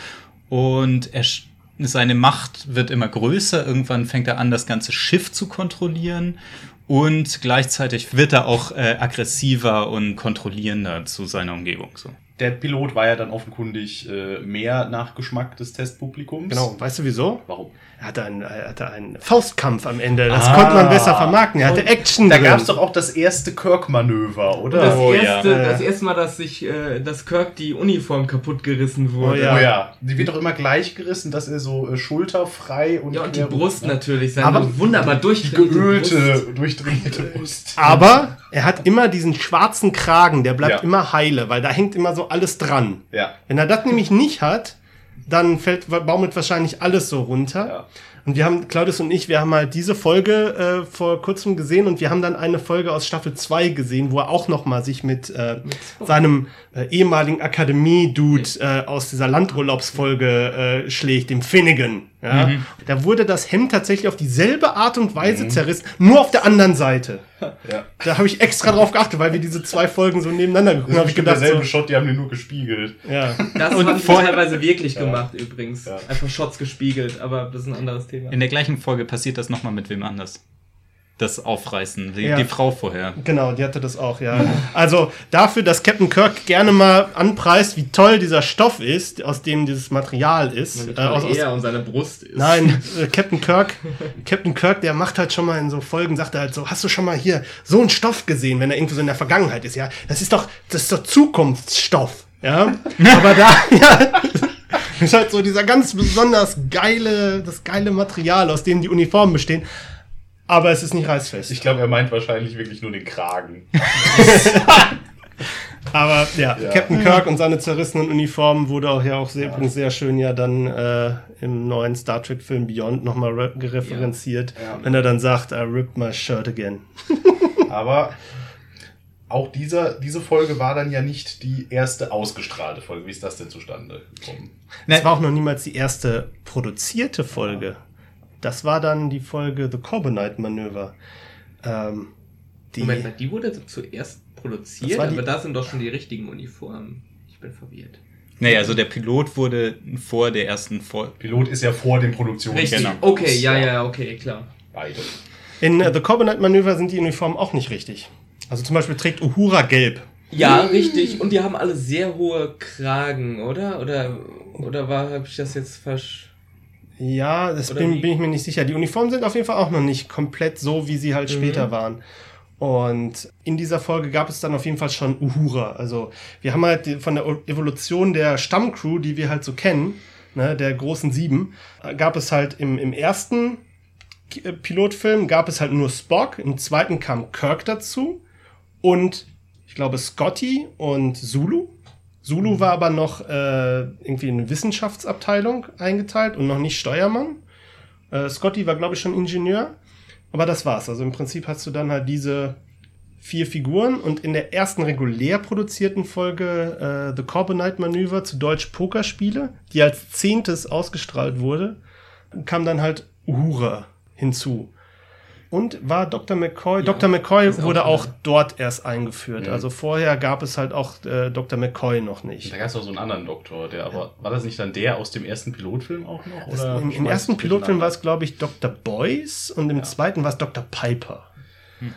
Und er, sch- seine Macht wird immer größer. Irgendwann fängt er an, das ganze Schiff zu kontrollieren. Und gleichzeitig wird er auch äh, aggressiver und kontrollierender zu seiner Umgebung. So. der Pilot war ja dann offenkundig äh, mehr nach Geschmack des Testpublikums. Genau, weißt du wieso? Warum? Er hatte einen, er hatte einen Faustkampf am Ende. Das Ah. konnte man besser vermarkten. Er hatte Action Da gab es doch auch das erste Kirk-Manöver, oder? das, Oh, erste, Ja. das erste Mal, dass sich, äh, dass Kirk die Uniform kaputt gerissen wurde. Oh ja. Oh ja, die wird doch immer gleich gerissen, dass er so äh, schulterfrei und, Ja, und die Brust natürlich, seine Aber- wunderbar Die durchtrainierte Brust. geölte, durchdrehte Brust. Aber er hat immer diesen schwarzen Kragen, der bleibt Ja. immer heile, weil da hängt immer so alles dran. Ja. Wenn er das nämlich nicht hat, dann fällt, baumelt wahrscheinlich alles so runter. Ja. Und wir haben, Claudius und ich, wir haben halt diese Folge äh, vor kurzem gesehen und wir haben dann eine Folge aus Staffel 2 gesehen, wo er auch noch mal sich mit äh, seinem äh, ehemaligen Akademie-Dude äh, aus dieser Landurlaubsfolge äh, schlägt, dem Finnegan. Ja? Da wurde das Hemd tatsächlich auf dieselbe Art und Weise zerrissen, nur auf der anderen Seite. ja. Da habe ich extra drauf geachtet, weil wir diese zwei Folgen so nebeneinander geguckt haben. Habe ich gedacht, so, derselbe Shot, die haben den nur gespiegelt. ja. Das Und haben sie vorher- teilweise wirklich gemacht übrigens. Ja. Einfach Shots gespiegelt, aber das ist ein anderes Thema. In der gleichen Folge passiert das nochmal mit wem anders. Das Aufreißen, die, Ja. die Frau vorher. Genau, die hatte das auch, ja. Also dafür, dass Captain Kirk gerne mal anpreist, wie toll dieser Stoff ist, aus dem dieses Material ist. Äh, aus, aus, er und seine Brust ist. nein, äh, Captain Kirk, Captain Kirk, der macht halt schon mal in so Folgen, sagt er halt so, hast du schon mal hier so einen Stoff gesehen, wenn er irgendwo so in der Vergangenheit ist, ja? Das ist doch, das ist doch Zukunftsstoff, ja? Aber da, ja, ist halt so dieser ganz besonders geile, das geile Material, aus dem die Uniformen bestehen. Aber es ist nicht reißfest. Ich glaube, er meint wahrscheinlich wirklich nur den Kragen. Aber ja, Ja. Captain Kirk und seine zerrissenen Uniformen wurde auch ja auch sehr, übrigens sehr schön ja dann äh, im neuen Star Trek Film Beyond nochmal re gereferenziert, Ja. wenn er dann sagt, I ripped my shirt again. Aber auch dieser, diese Folge war dann ja nicht die erste ausgestrahlte Folge. Wie ist das denn zustande gekommen? Das war auch noch niemals die erste produzierte Folge. Das war dann die Folge The Corbonite Manöver. Ähm, die, Moment mal, die wurde zuerst produziert, die- aber da sind doch schon die richtigen Uniformen. Ich bin verwirrt. Naja, also der Pilot wurde vor der ersten Folge. Pilot ist ja vor dem Produktions. Richtig, Genau. okay, ja, ja, okay, klar. Beide. in äh, The Corbonite Manöver sind die Uniformen auch nicht richtig. Also zum Beispiel trägt Uhura gelb. Ja, richtig. Und die haben alle sehr hohe Kragen, oder? Oder, oder war, habe ich das jetzt falsch? Ja, das bin, bin ich mir nicht sicher. Die Uniformen sind auf jeden Fall auch noch nicht komplett so, wie sie halt Mhm. später waren. Und in dieser Folge gab es dann auf jeden Fall schon Uhura. Also wir haben halt von der Evolution der Stammcrew, die wir halt so kennen, ne, der großen Sieben, äh, gab es halt im, im ersten äh, Pilotfilm gab es halt nur Spock, im zweiten kam Kirk dazu und ich glaube Scotty und Zulu. Zulu war aber noch äh, irgendwie in eine Wissenschaftsabteilung eingeteilt und noch nicht Steuermann. Äh, Scotty war, glaube ich, schon Ingenieur. Aber das war's. Also im Prinzip hast du dann halt diese vier Figuren und in der ersten regulär produzierten Folge äh, The Corbonite Manöver zu Deutsch Pokerspiele, die als zehntes ausgestrahlt wurde, kam dann halt Uhura hinzu. Und war Dr. McCoy. Dr. McCoy auch wurde auch da. dort erst eingeführt. Mhm. Also vorher gab es halt auch äh, Dr. McCoy noch nicht. Da gab es auch so einen anderen Doktor, der aber. War das nicht dann der aus dem ersten Pilotfilm auch noch? Das, im, Im ersten Pilotfilm war es, glaube ich, Dr. Boyce und im Ja. zweiten war es Dr. Piper.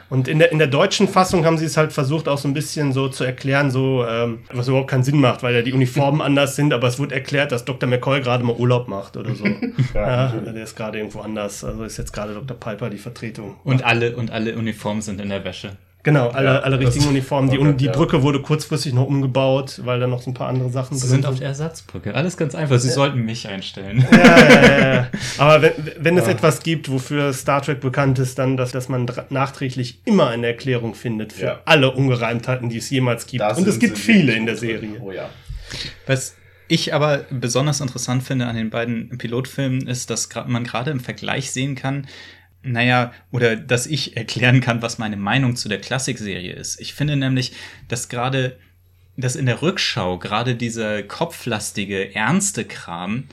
Und in der, in der deutschen Fassung haben sie es halt versucht, auch so ein bisschen so zu erklären, so, ähm, was überhaupt keinen Sinn macht, weil ja die Uniformen anders sind, aber es wurde erklärt, dass Dr. McCoy gerade mal Urlaub macht oder so. ja, natürlich. der ist gerade irgendwo anders. Also ist jetzt gerade Dr. Piper die Vertretung. Und alle, und alle Uniformen sind in der Wäsche. Genau, alle, Ja, alle richtigen Uniformen. Die, okay, die ja. Brücke wurde kurzfristig noch umgebaut, weil da noch so ein paar andere Sachen Sie drin sind auf der Ersatzbrücke. Alles ganz einfach. Sie sollten mich einstellen. ja, ja, ja, ja. Aber wenn, wenn es etwas gibt, wofür Star Trek bekannt ist, dann, dass, dass man nachträglich immer eine Erklärung findet für Ja. alle Ungereimtheiten, die es jemals gibt. Da Und es sind gibt sie viele in der drin. Serie. Oh ja. Was ich aber besonders interessant finde an den beiden Pilotfilmen ist, dass man gerade im Vergleich sehen kann, naja, oder dass ich erklären kann, was meine Meinung zu der Klassikserie ist. Ich finde nämlich, dass gerade, dass in der Rückschau gerade dieser kopflastige, ernste Kram,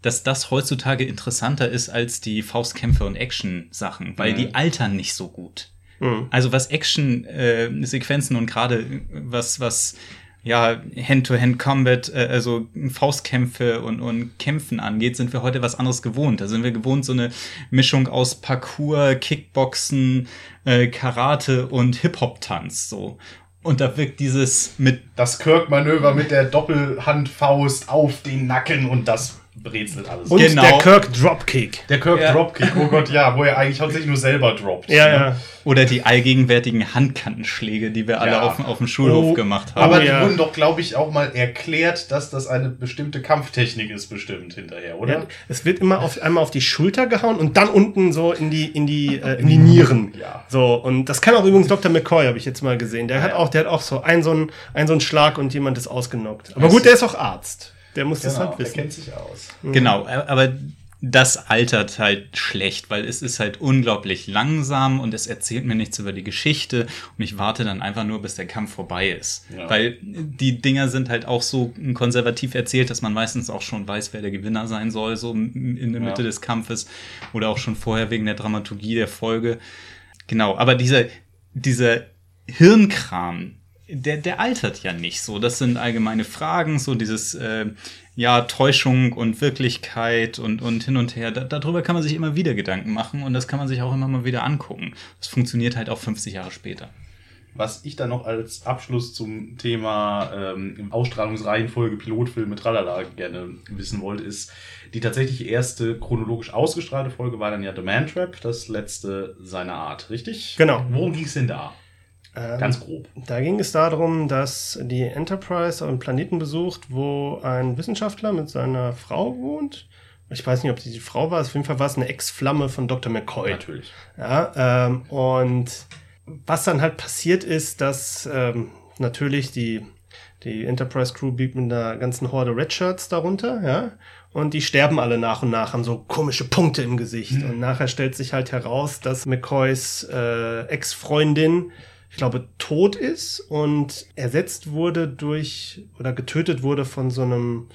dass das heutzutage interessanter ist als die Faustkämpfe und Action-Sachen, weil Mhm. die altern nicht so gut. Mhm. Also was Action-Sequenzen und gerade was, was ja, Hand-to-Hand-Combat, äh, also Faustkämpfe und, und Kämpfen angeht, sind wir heute was anderes gewohnt. Da sind wir gewohnt, so eine Mischung aus Parkour, Kickboxen, äh, Karate und Hip-Hop-Tanz, so. Und da wirkt dieses mit. Das Kirk-Manöver mit der Doppelhandfaust auf den Nacken und das brezelt alles. Und Genau. der Kirk Dropkick. der Kirk Ja. Dropkick, oh Gott, ja, wo er eigentlich hauptsächlich nur selber droppt. Ja, ne? ja. Oder die allgegenwärtigen Handkantenschläge, die wir alle Ja. auf, auf dem Schulhof Oh, gemacht haben. Aber Oh, die ja. wurden doch, glaube ich, auch mal erklärt, dass das eine bestimmte Kampftechnik ist, bestimmt hinterher, oder? Ja, es wird immer auf, einmal auf die Schulter gehauen und dann unten so in die, in die, äh, in die Nieren. Ja. So, und das kann auch übrigens Dr. McCoy, habe ich jetzt mal gesehen. Der hat auch, der hat auch so einen, so einen, einen, so einen Schlag und jemand ist ausgenockt. Aber gut, der ist auch Arzt. Der muss das Genau, halt er wissen. kennt sich aus. Genau, aber das altert halt schlecht, weil es ist halt unglaublich langsam und es erzählt mir nichts über die Geschichte und ich warte dann einfach nur, bis der Kampf vorbei ist. Ja. Weil die Dinger sind halt auch so konservativ erzählt, dass man meistens auch schon weiß, wer der Gewinner sein soll, so in der Mitte Ja. des Kampfes oder auch schon vorher wegen der Dramaturgie der Folge. Genau, aber dieser, dieser Hirnkram, der, der altert ja nicht so. Das sind allgemeine Fragen, so dieses, äh, ja, Täuschung und Wirklichkeit und, und hin und her. Da, darüber kann man sich immer wieder Gedanken machen und das kann man sich auch immer mal wieder angucken. Das funktioniert halt auch 50 Jahre später. Was ich dann noch als Abschluss zum Thema ähm, Ausstrahlungsreihenfolge, Pilotfilme, tralala gerne wissen wollte, ist, die tatsächlich erste chronologisch ausgestrahlte Folge war dann ja The Man Trap, das letzte seiner Art, richtig? Genau. Worum ging es denn da? Ähm, Ganz grob. Da ging es darum, dass die Enterprise einen Planeten besucht, wo ein Wissenschaftler mit seiner Frau wohnt. Ich weiß nicht, ob sie die Frau war. Auf jeden Fall war es eine Ex-Flamme von Dr. McCoy. Natürlich. Ja, ähm, und was dann halt passiert ist, dass ähm, natürlich die, die Enterprise Crew blieb mit einer ganzen Horde Redshirts darunter, ja. Und die sterben alle nach und nach, haben so komische Punkte im Gesicht. Und nachher stellt sich halt heraus, dass McCoys äh, Ex-Freundin, ich glaube, tot ist und ersetzt wurde durch oder getötet wurde von so einem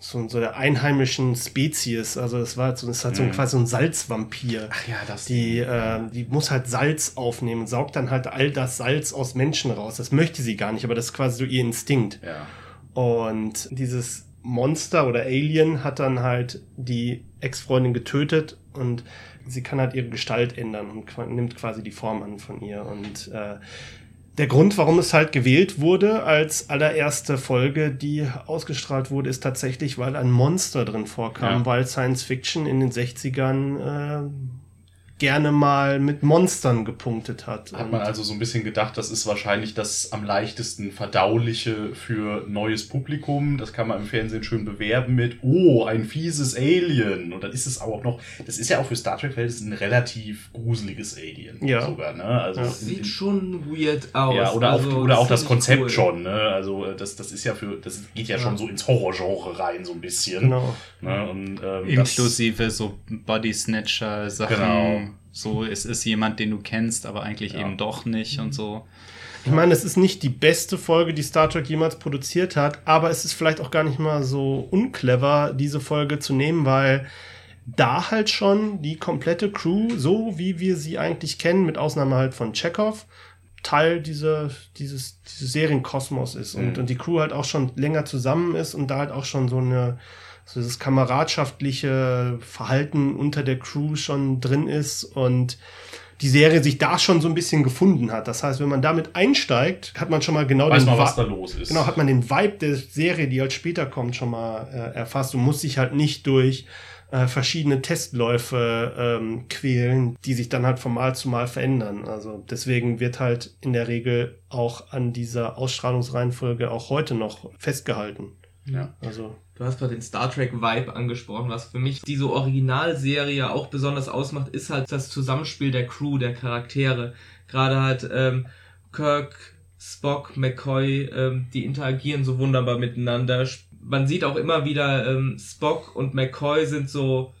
so, so der einheimischen Spezies. Also es war so, es hat so ein, quasi so ein Salzvampir. Ach ja, das. Die, äh, die muss halt Salz aufnehmen, saugt dann halt all das Salz aus Menschen raus. Das möchte sie gar nicht, aber das ist quasi so ihr Instinkt. ja. Und dieses Monster oder Alien hat dann halt die Ex-Freundin getötet und sie kann halt ihre Gestalt ändern und nimmt quasi die Form an von ihr. Und äh, der Grund, warum es halt gewählt wurde als allererste Folge, die ausgestrahlt wurde, ist tatsächlich, weil ein Monster drin vorkam, Ja. weil Science Fiction in den 60ern äh, gerne mal mit Monstern gepunktet hat. Hat man also so ein bisschen gedacht, das ist wahrscheinlich das am leichtesten verdauliche für neues Publikum. Das kann man im Fernsehen schön bewerben mit, oh, ein fieses Alien. Und dann ist es auch noch, das ist ja auch für Star Trek-Verhältnisse ein relativ gruseliges Alien Ja. sogar, ne? Also Ja. in- Sieht in- schon weird aus. ja, oder Also, auch, oder auch das Konzept cool. schon, ne? Also äh, das, das ist ja für, das geht ja, schon so ins Horrorgenre rein, so ein bisschen. Genau. Ne? Und, ähm, das- Inklusive so Body Snatcher Sachen. Genau. So, es ist jemand, den du kennst, aber eigentlich Ja. eben doch nicht und so. Ich meine, es ist nicht die beste Folge, die Star Trek jemals produziert hat, aber es ist vielleicht auch gar nicht mal so unclever, diese Folge zu nehmen, weil da halt schon die komplette Crew, so wie wir sie eigentlich kennen, mit Ausnahme halt von Chekhov, Teil dieser, dieses, dieses Serienkosmos ist und, Mhm. und die Crew halt auch schon länger zusammen ist und da halt auch schon so eine so dieses kameradschaftliche Verhalten unter der Crew schon drin ist und die Serie sich da schon so ein bisschen gefunden hat. Das heißt, wenn man damit einsteigt, hat man schon mal genau weiß den man, was da los ist. Genau, hat man den Vibe der Serie, die halt später kommt, schon mal äh, erfasst und muss sich halt nicht durch äh, verschiedene Testläufe ähm, quälen, die sich dann halt von Mal zu Mal verändern. Also deswegen wird halt in der Regel auch an dieser Ausstrahlungsreihenfolge auch heute noch festgehalten. ja. Also Du hast gerade den Star Trek Vibe angesprochen. Was für mich diese Originalserie auch besonders ausmacht, ist halt das Zusammenspiel der Crew, der Charaktere. Gerade halt ähm, Kirk, Spock, McCoy, ähm, die interagieren so wunderbar miteinander. Man sieht auch immer wieder, ähm, Spock und McCoy sind so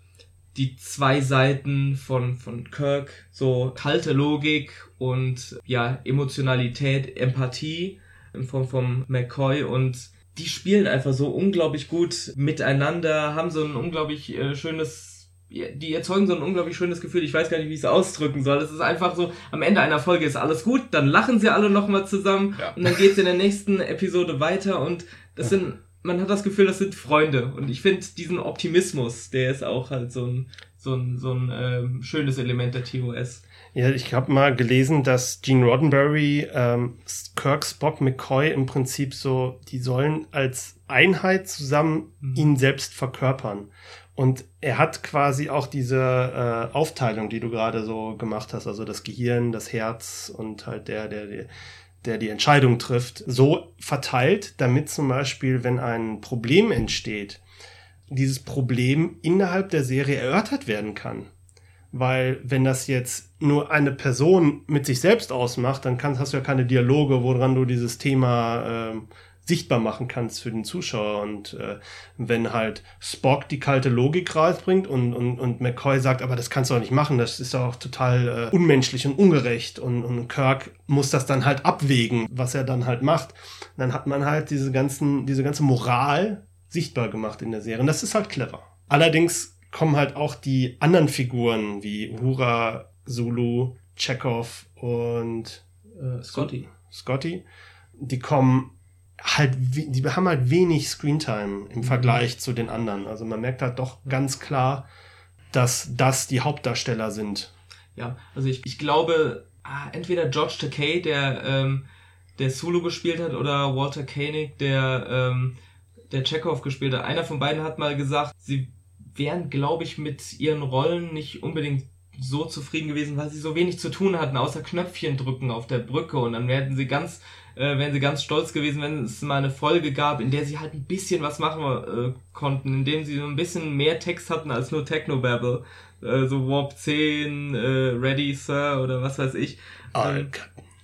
die zwei Seiten von, von Kirk. So kalte Logik und ja, Emotionalität, Empathie in Form von McCoy und die spielen einfach so unglaublich gut miteinander, haben so ein unglaublich äh, schönes, ja, die erzeugen so ein unglaublich schönes Gefühl. Ich weiß gar nicht, wie ich es ausdrücken soll. Es ist einfach so, am Ende einer Folge ist alles gut, dann lachen sie alle nochmal zusammen Ja. und dann geht es in der nächsten Episode weiter und das sind, man hat das Gefühl, das sind Freunde und ich finde diesen Optimismus, der ist auch halt so ein so ein, so ein äh, schönes Element der TOS. Ja, ich habe mal gelesen, dass Gene Roddenberry, ähm, Kirk, Spock, McCoy im Prinzip so, die sollen als Einheit zusammen mhm. ihn selbst verkörpern. Und er hat quasi auch diese äh, Aufteilung, die du gerade so gemacht hast, also das Gehirn, das Herz und halt der, der, der, der die Entscheidung trifft, so verteilt, damit zum Beispiel, wenn ein Problem entsteht, dieses Problem innerhalb der Serie erörtert werden kann. Weil wenn das jetzt nur eine Person mit sich selbst ausmacht, dann kannst, hast du ja keine Dialoge, woran du dieses Thema äh, sichtbar machen kannst für den Zuschauer. Und äh, wenn halt Spock die kalte Logik rausbringt und, und, und McCoy sagt, aber das kannst du auch nicht machen, das ist auch total äh, unmenschlich und ungerecht. Und, und Kirk muss das dann halt abwägen, was er dann halt macht. Dann hat man halt diese ganzen, diese ganze Moral sichtbar gemacht in der Serie. Und das ist halt clever. Allerdings kommen halt auch die anderen Figuren wie Uhura, Zulu, Chekhov und äh, Scotty. Scotty. Die kommen halt, die haben halt wenig Screentime im mhm. Vergleich zu den anderen. Also man merkt halt doch ganz klar, dass das die Hauptdarsteller sind. Ja, also ich, ich glaube, ah, entweder George Takei, der, ähm, der Sulu gespielt hat, oder Walter Koenig, der, ähm, der Chekhov gespielt hat. Einer von beiden hat mal gesagt, sie wären, glaube ich, mit ihren Rollen nicht unbedingt so zufrieden gewesen, weil sie so wenig zu tun hatten, außer Knöpfchen drücken auf der Brücke. Und dann werden sie ganz, äh, wären sie ganz stolz gewesen, wenn es mal eine Folge gab, in der sie halt ein bisschen was machen äh, konnten, in dem sie so ein bisschen mehr Text hatten als nur Technobabble. Äh, so Warp 10, äh, Ready Sir oder was weiß ich. I ähm,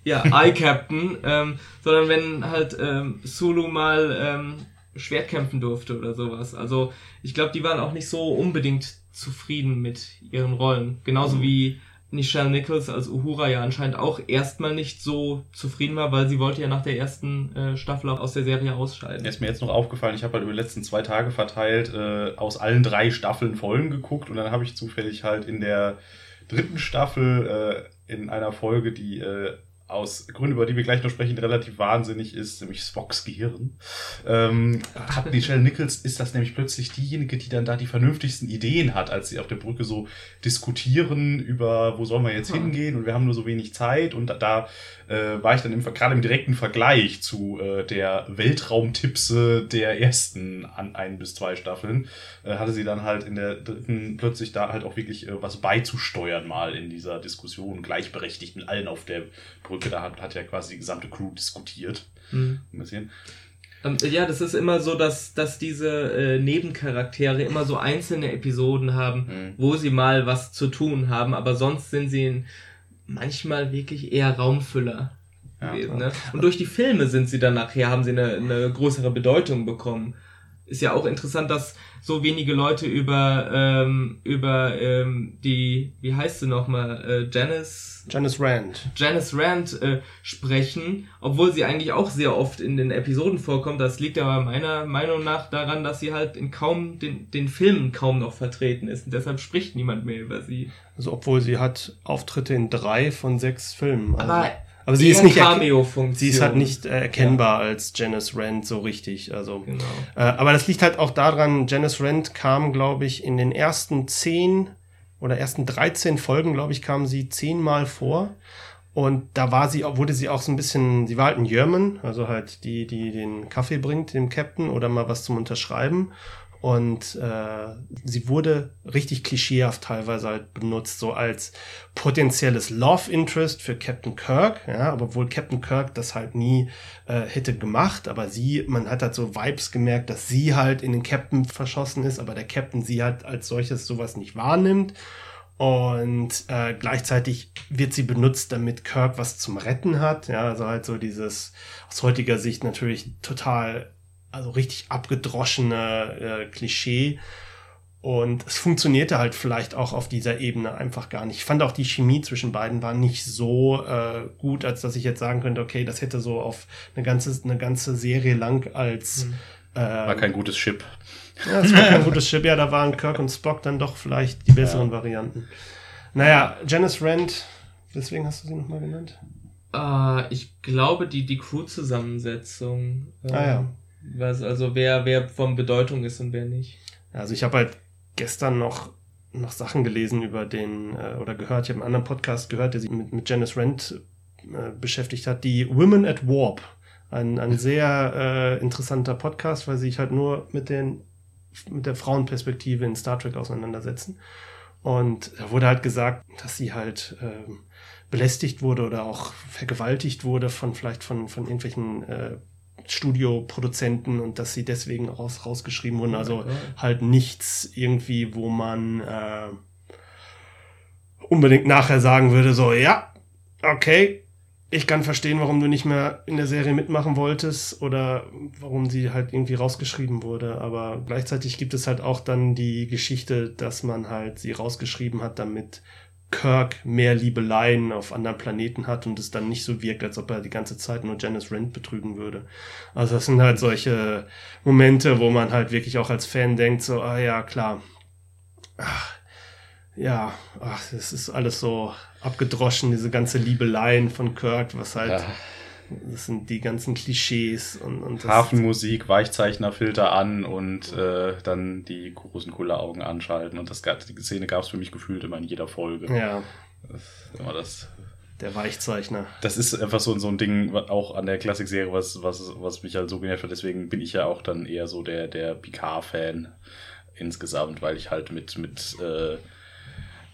ja, I Captain, ähm, sondern wenn halt ähm, Sulu mal ähm, Schwert kämpfen durfte oder sowas. Also ich glaube, die waren auch nicht so unbedingt zufrieden mit ihren Rollen. Genauso mhm. wie Nichelle Nichols als Uhura ja anscheinend auch erstmal nicht so zufrieden war, weil sie wollte ja nach der ersten äh, Staffel auch aus der Serie ausscheiden. Ist mir jetzt noch aufgefallen, ich habe halt über die letzten zwei Tage verteilt äh, aus allen drei Staffeln Folgen geguckt und dann habe ich zufällig halt in der dritten Staffel äh, in einer Folge, die äh, aus Gründen, über die wir gleich noch sprechen, relativ wahnsinnig ist, nämlich Spocks Gehirn. Ähm, hat Michelle Nichols, ist das nämlich plötzlich diejenige, die dann da die vernünftigsten Ideen hat, als sie auf der Brücke so diskutieren über, wo sollen wir jetzt hingehen und wir haben nur so wenig Zeit und da, da äh, war ich dann gerade im direkten Vergleich zu äh, der Weltraumtipse der ersten an ein bis zwei Staffeln, äh, hatte sie dann halt in der dritten plötzlich da halt auch wirklich äh, was beizusteuern mal in dieser Diskussion, gleichberechtigt mit allen auf der Brücke. Da hat, hat ja quasi die gesamte Crew diskutiert. Mhm. Ein bisschen. Ähm, ja, das ist immer so, dass, dass diese äh, Nebencharaktere immer so einzelne Episoden haben, mhm. wo sie mal was zu tun haben, aber sonst sind sie in, manchmal wirklich eher Raumfüller ja, gewesen. Ne? Und durch die Filme sind sie dann nachher, haben sie eine, eine größere Bedeutung bekommen. Ist ja auch interessant, dass so wenige Leute über, ähm, über ähm, die, wie heißt sie nochmal, äh, Janice? Janice Rand. Janice Rand äh, sprechen, obwohl sie eigentlich auch sehr oft in den Episoden vorkommt. Das liegt aber meiner Meinung nach daran, dass sie halt in kaum, den, den Filmen kaum noch vertreten ist. Und deshalb spricht niemand mehr über sie. Also obwohl sie hat Auftritte in drei von sechs Filmen. Also aber aber sie ist nicht sie ist halt nicht erkennbar ja. als Janice Rand so richtig. Also, genau. äh, aber das liegt halt auch daran, Janice Rand kam, glaube ich, in den ersten zehn oder ersten 13 Folgen, glaube ich, kam sie zehnmal vor. Und da war sie, wurde sie auch so ein bisschen, sie war halt ein German, also halt die, die den Kaffee bringt, dem Captain, oder mal was zum Unterschreiben. Und äh, sie wurde richtig klischeehaft teilweise halt benutzt, so als potenzielles Love Interest für Captain Kirk, ja, obwohl Captain Kirk das halt nie äh, hätte gemacht, aber sie, man hat halt so Vibes gemerkt, dass sie halt in den Captain verschossen ist, aber der Captain sie halt als solches sowas nicht wahrnimmt. Und äh, gleichzeitig wird sie benutzt, damit Kirk was zum Retten hat. Ja, also halt so dieses aus heutiger Sicht natürlich total also richtig abgedroschene äh, Klischee. Und es funktionierte halt vielleicht auch auf dieser Ebene einfach gar nicht. Ich fand auch die Chemie zwischen beiden war nicht so äh, gut, als dass ich jetzt sagen könnte, okay, das hätte so auf eine ganze, eine ganze Serie lang als. Mhm. Ähm, war kein gutes Chip. Ja, es war kein gutes Chip. Ja, da waren Kirk und Spock dann doch vielleicht die besseren ja. Varianten. Naja, Janice Rand, weswegen hast du sie nochmal genannt? Uh, ich glaube, die, die Crew-Zusammensetzung. Äh, ah ja was, also wer, wer von Bedeutung ist und wer nicht. Also ich habe halt gestern noch noch Sachen gelesen über den, äh, oder gehört, ich habe einen anderen Podcast gehört, der sich mit, mit Janice Rent äh, beschäftigt hat, die Women at Warp. Ein, ein sehr äh, interessanter Podcast, weil sie sich halt nur mit den mit der Frauenperspektive in Star Trek auseinandersetzen. Und da wurde halt gesagt, dass sie halt äh, belästigt wurde oder auch vergewaltigt wurde von vielleicht von, von irgendwelchen äh, Studioproduzenten und dass sie deswegen raus, rausgeschrieben wurden. Also halt nichts irgendwie, wo man äh, unbedingt nachher sagen würde, so, ja, okay, ich kann verstehen, warum du nicht mehr in der Serie mitmachen wolltest oder warum sie halt irgendwie rausgeschrieben wurde. Aber gleichzeitig gibt es halt auch dann die Geschichte, dass man halt sie rausgeschrieben hat, damit Kirk mehr Liebeleien auf anderen Planeten hat und es dann nicht so wirkt, als ob er die ganze Zeit nur Janice Rent betrügen würde. Also das sind halt solche Momente, wo man halt wirklich auch als Fan denkt, so, ah ja, klar. Ach, ja, ach, das ist alles so abgedroschen, diese ganze Liebeleien von Kirk, was halt, ja. Das sind die ganzen Klischees und, und Hafenmusik, Weichzeichnerfilter an und äh, dann die großen Augen anschalten und das die Szene gab es für mich gefühlt immer in jeder Folge. Ja. Das ist immer das. Der Weichzeichner. Das ist einfach so, so ein Ding auch an der Klassikserie, was, was, was mich halt so genervt hat. Deswegen bin ich ja auch dann eher so der, der Picard-Fan insgesamt, weil ich halt mit, mit äh,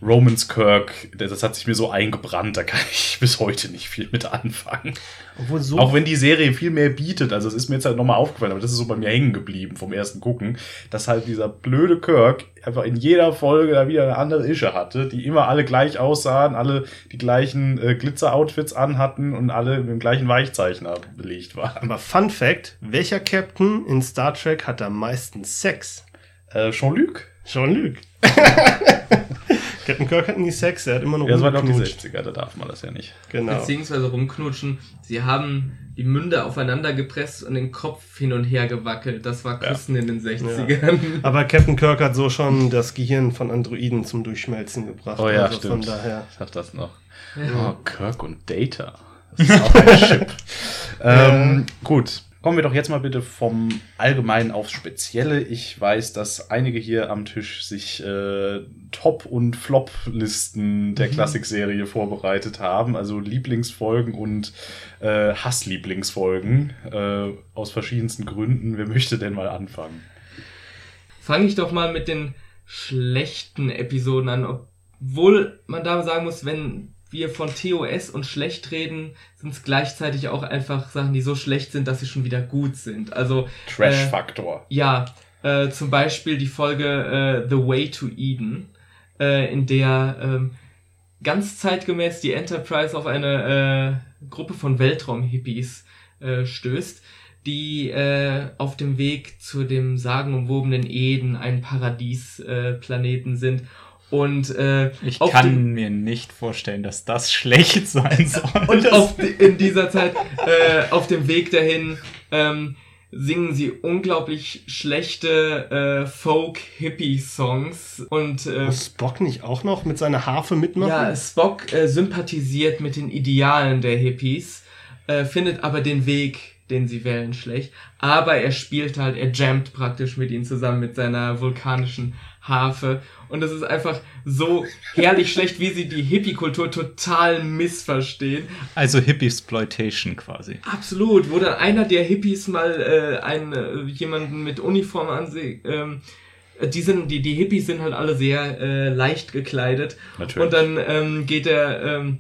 Romans Kirk, das hat sich mir so eingebrannt, da kann ich bis heute nicht viel mit anfangen. So Auch wenn die Serie viel mehr bietet, also es ist mir jetzt halt nochmal aufgefallen, aber das ist so bei mir hängen geblieben vom ersten Gucken, dass halt dieser blöde Kirk einfach in jeder Folge da wieder eine andere Ische hatte, die immer alle gleich aussahen, alle die gleichen äh, Glitzer-Outfits anhatten und alle mit dem gleichen Weichzeichner belegt waren. Aber Fun Fact, welcher Captain in Star Trek hat am meisten Sex? Äh, Jean-Luc. Jean-Luc. Captain Kirk hat nie Sex, er hat immer nur Ja, das war doch die 60er, da darf man das ja nicht. Genau. Beziehungsweise rumknutschen. Sie haben die Münde aufeinander gepresst und den Kopf hin und her gewackelt. Das war Küssen ja. in den 60ern. Ja. Aber Captain Kirk hat so schon das Gehirn von Androiden zum Durchschmelzen gebracht. Oh ja, also stimmt. Von daher. Ich hab das noch. Ja. Oh, Kirk und Data. Das ist auch ein Chip. ähm, gut. Kommen wir doch jetzt mal bitte vom Allgemeinen aufs Spezielle. Ich weiß, dass einige hier am Tisch sich äh, Top- und Flop-Listen der mhm. Klassikserie vorbereitet haben. Also Lieblingsfolgen und äh, Hasslieblingsfolgen äh, aus verschiedensten Gründen. Wer möchte denn mal anfangen? Fange ich doch mal mit den schlechten Episoden an. Obwohl man da sagen muss, wenn wir von TOS und schlecht reden, sind es gleichzeitig auch einfach Sachen, die so schlecht sind, dass sie schon wieder gut sind. Also Trash-Faktor. Äh, ja, äh, zum Beispiel die Folge äh, The Way to Eden, äh, in der ähm, ganz zeitgemäß die Enterprise auf eine äh, Gruppe von Weltraum-Hippies äh, stößt, die auf dem Weg zu dem sagenumwobenen Eden, ein Paradiesplaneten sind und äh, ich kann mir nicht vorstellen, dass das schlecht sein soll. Und auf, in dieser Zeit äh, auf dem Weg dahin ähm, singen sie unglaublich schlechte äh, Folk-Hippie-Songs. Und äh, Muss Spock nicht auch noch mit seiner Harfe mitmachen? Ja, Spock äh, sympathisiert mit den Idealen der Hippies, äh, findet aber den Weg den sie wählen, schlecht. Aber er spielt halt, er jammt praktisch mit ihnen zusammen mit seiner vulkanischen Harfe. Und es ist einfach so herrlich schlecht, wie sie die Hippie-Kultur total missverstehen. Also Hippie-Exploitation quasi. Absolut, wo dann einer der Hippies mal äh, einen, äh, jemanden mit Uniform ansieht. Ähm, die sind, die, die Hippies sind halt alle sehr äh, leicht gekleidet. Natürlich. Und dann ähm, geht er, ähm,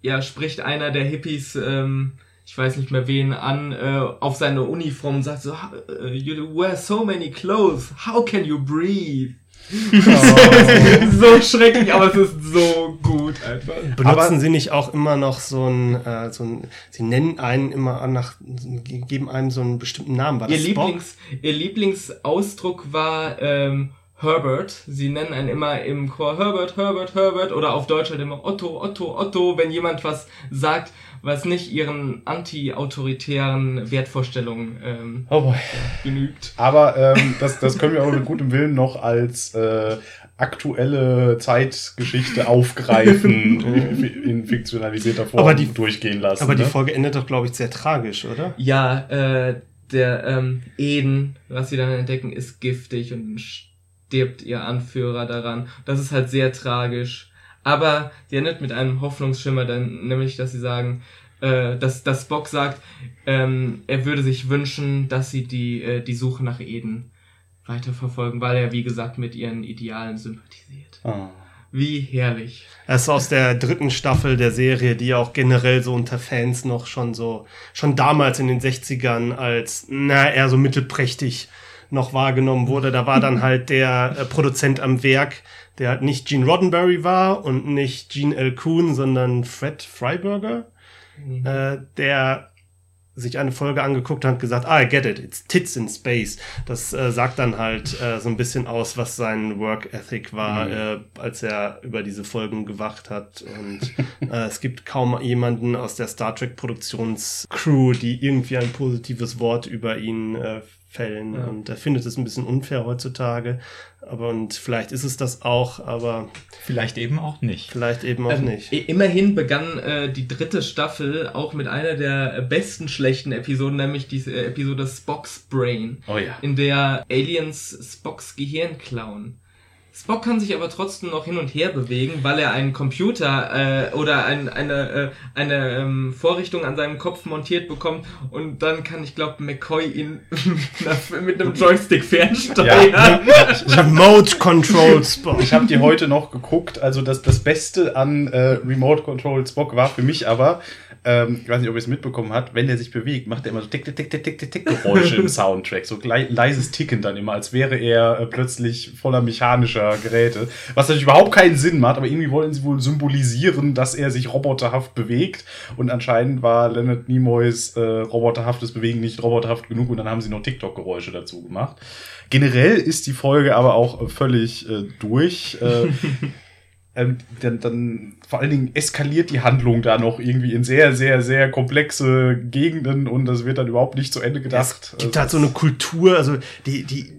ja, spricht einer der Hippies, ähm, ich weiß nicht mehr wen an, äh, auf seine Uniform und sagt so, äh, you wear so many clothes, how can you breathe? Oh. so schrecklich, aber es ist so gut einfach. Benutzen aber sie nicht auch immer noch so ein, äh, so ein, sie nennen einen immer nach, geben einem so einen bestimmten Namen. War ihr, Lieblings, ihr Lieblingsausdruck war ähm, Herbert. Sie nennen einen immer im Chor Herbert, Herbert, Herbert oder auf Deutsch halt immer Otto, Otto, Otto, wenn jemand was sagt, was nicht ihren anti-autoritären Wertvorstellungen ähm, oh genügt. Aber ähm, das, das können wir auch mit gutem Willen noch als äh, aktuelle Zeitgeschichte aufgreifen, in fiktionalisierter Form aber die, durchgehen lassen. Aber ne? die Folge endet doch, glaube ich, sehr tragisch, oder? Ja, äh, der ähm, Eden, was sie dann entdecken, ist giftig und stirbt ihr Anführer daran. Das ist halt sehr tragisch. Aber die endet mit einem Hoffnungsschimmer, dann, nämlich, dass sie sagen, äh, dass, dass Spock sagt, ähm, er würde sich wünschen, dass sie die, äh, die Suche nach Eden weiterverfolgen, weil er, wie gesagt, mit ihren Idealen sympathisiert. Oh. Wie herrlich. Das ist aus der dritten Staffel der Serie, die auch generell so unter Fans noch schon so, schon damals in den 60ern als, na, eher so mittelprächtig noch wahrgenommen wurde. Da war dann halt der äh, Produzent am Werk, der halt nicht Gene Roddenberry war und nicht Gene L. Kuhn, sondern Fred Freiberger, mhm. äh, der sich eine Folge angeguckt hat und gesagt, ah, I get it, it's tits in space. Das äh, sagt dann halt äh, so ein bisschen aus, was sein Work Ethic war, mhm. äh, als er über diese Folgen gewacht hat. Und äh, es gibt kaum jemanden aus der Star Trek Produktionscrew, die irgendwie ein positives Wort über ihn äh, fällen. Ja. Und er findet es ein bisschen unfair heutzutage. Aber und vielleicht ist es das auch, aber. Vielleicht eben auch nicht. Vielleicht eben auch ähm, nicht. Immerhin begann äh, die dritte Staffel auch mit einer der besten schlechten Episoden, nämlich diese Episode Spock's Brain. Oh ja. In der Aliens Spocks Gehirn klauen. Spock kann sich aber trotzdem noch hin und her bewegen, weil er einen Computer äh, oder ein, eine, äh, eine ähm, Vorrichtung an seinem Kopf montiert bekommt und dann kann ich glaube McCoy ihn mit einem Joystick fernsteuern. Ja. Remote Control Spock. Ich habe die heute noch geguckt. Also das, das Beste an äh, Remote Control Spock war für mich aber, ähm, ich weiß nicht, ob ihr es mitbekommen habt, wenn der sich bewegt, macht er immer so tick, tick, tick, tick, tick, tick Geräusche im Soundtrack. So leises Ticken dann immer, als wäre er äh, plötzlich voller mechanischer Geräte. Was natürlich überhaupt keinen Sinn macht, aber irgendwie wollen sie wohl symbolisieren, dass er sich roboterhaft bewegt. Und anscheinend war Leonard Nimoys äh, roboterhaftes Bewegen nicht roboterhaft genug und dann haben sie noch TikTok-Geräusche dazu gemacht. Generell ist die Folge aber auch völlig äh, durch. Äh, ähm, dann, dann vor allen Dingen eskaliert die Handlung da noch irgendwie in sehr, sehr, sehr komplexe Gegenden und das wird dann überhaupt nicht zu Ende gedacht. Es gibt halt so eine Kultur, also die, die,